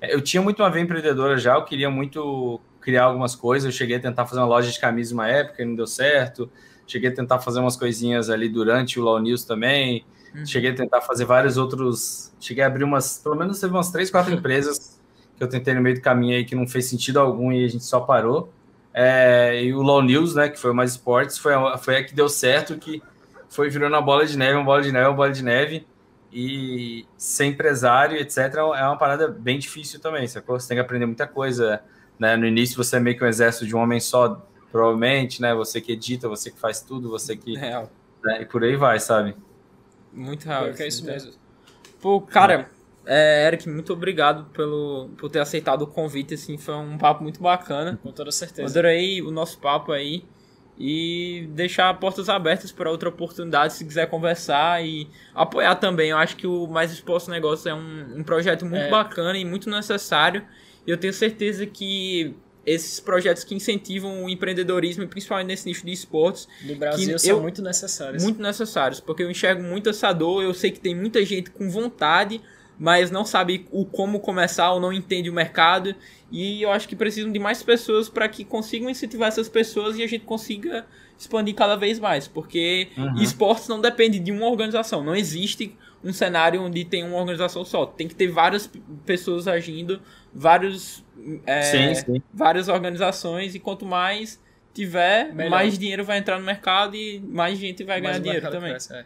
Eu tinha muito uma veia empreendedora já, eu queria muito criar algumas coisas. Eu cheguei a tentar fazer uma loja de camisa uma época e não deu certo. Cheguei a tentar fazer umas coisinhas ali durante o Law News também. Uhum. Cheguei a tentar fazer vários outros. Cheguei a abrir umas, pelo menos teve umas três, quatro empresas que eu tentei no meio do caminho aí que não fez sentido algum e a gente só parou. É, e o Law News, né, que foi o mais esportes, foi a, foi a que deu certo, que foi virando uma bola de neve, uma bola de neve, uma bola de neve. E ser empresário, etc., é uma parada bem difícil também, sacou? Você tem que aprender muita coisa. Né? No início você é meio que um exército de um homem só, provavelmente, né? Você que edita, você que faz tudo, você que. Real. Né? E por aí vai, sabe? Muito real. é isso mesmo. Pô, cara, é, Eric, muito obrigado pelo, por ter aceitado o convite, assim, foi um papo muito bacana. Com toda certeza. Adorei o nosso papo aí e deixar portas abertas para outra oportunidade se quiser conversar e apoiar também. Eu acho que o Mais Exposto Negócio é um, um projeto muito é. bacana e muito necessário. E eu tenho certeza que esses projetos que incentivam o empreendedorismo, principalmente nesse nicho de esportes, no Brasil são eu, muito necessários. Muito necessários, porque eu enxergo muito essa dor, eu sei que tem muita gente com vontade, mas não sabe o como começar ou não entende o mercado. E eu acho que precisam de mais pessoas para que consigam incentivar essas pessoas e a gente consiga expandir cada vez mais. Porque uhum. esportes não depende de uma organização. Não existe um cenário onde tem uma organização só. Tem que ter várias pessoas agindo, vários, é, sim, sim. várias organizações. E quanto mais tiver, Melhor. mais dinheiro vai entrar no mercado e mais gente vai mais ganhar dinheiro também. Cresce, é.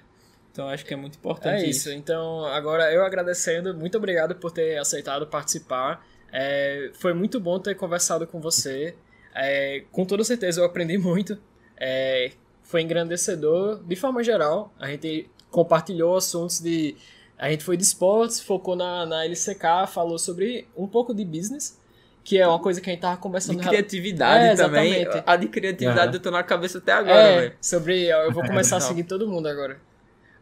Então acho que é muito importante é isso. isso. Então, agora eu agradecendo, muito obrigado por ter aceitado participar. É, foi muito bom ter conversado com você. É, com toda certeza eu aprendi muito. É, foi engrandecedor. De forma geral, a gente compartilhou assuntos de. A gente foi de esportes, focou na, na LCK, falou sobre um pouco de business, que é uma coisa que a gente tava conversando. De criatividade é, também. A de criatividade uhum. eu tô na cabeça até agora, é, Sobre. Eu vou <laughs> começar a seguir todo mundo agora.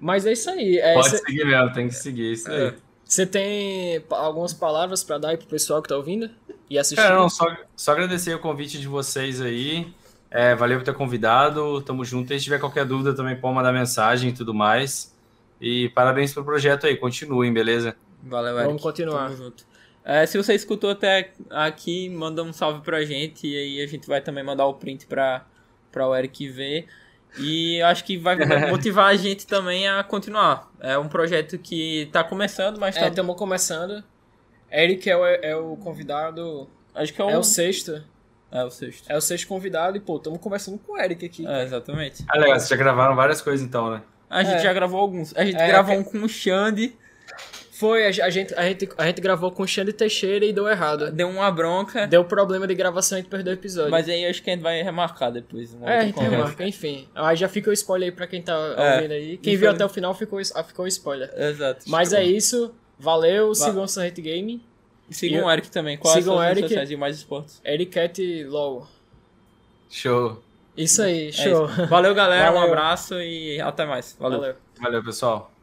Mas é isso aí. É, Pode cê... seguir mesmo, tem que seguir isso aí. É. Você tem algumas palavras para dar aí pro pessoal que tá ouvindo e assistindo? É, não, só, só agradecer o convite de vocês aí. É, valeu por ter convidado. Tamo junto. E se tiver qualquer dúvida também pode mandar mensagem e tudo mais. E parabéns pelo projeto aí. Continuem, beleza? Valeu, Eric. Vamos continuar. Tamo junto. É, se você escutou até aqui, manda um salve pra gente. E aí a gente vai também mandar o print pra, pra o Eric ver. E eu acho que vai <laughs> motivar a gente também a continuar. É um projeto que está começando, mas tá... estamos começando. Eric é o, é o convidado. Acho que é o... é o sexto. É o sexto. É o sexto convidado e, pô, estamos conversando com o Eric aqui. É, exatamente. Ah, legal, vocês já gravaram várias coisas então, né? A gente é. já gravou alguns. A gente é, gravou que... um com o Xande. Foi, a, gente, a, gente, a gente gravou com o Xande Teixeira e deu errado. Deu uma bronca. Deu problema de gravação e a gente perdeu o episódio. Mas aí acho que a gente vai remarcar depois. É, a gente remarca, enfim. Aí já fica o spoiler aí pra quem tá é, ouvindo aí. Quem viu foi... até o final ficou, ficou o spoiler. Exato. Mas é isso. Valeu, Va sigam o Sunhate Game. Sigam o Eric também. Qual sigam o Eric. De mais esportes? Ericat LOL. Show. Isso aí, é show. É isso. Valeu, galera. Valeu. Um abraço e até mais. Valeu. Valeu, Valeu pessoal.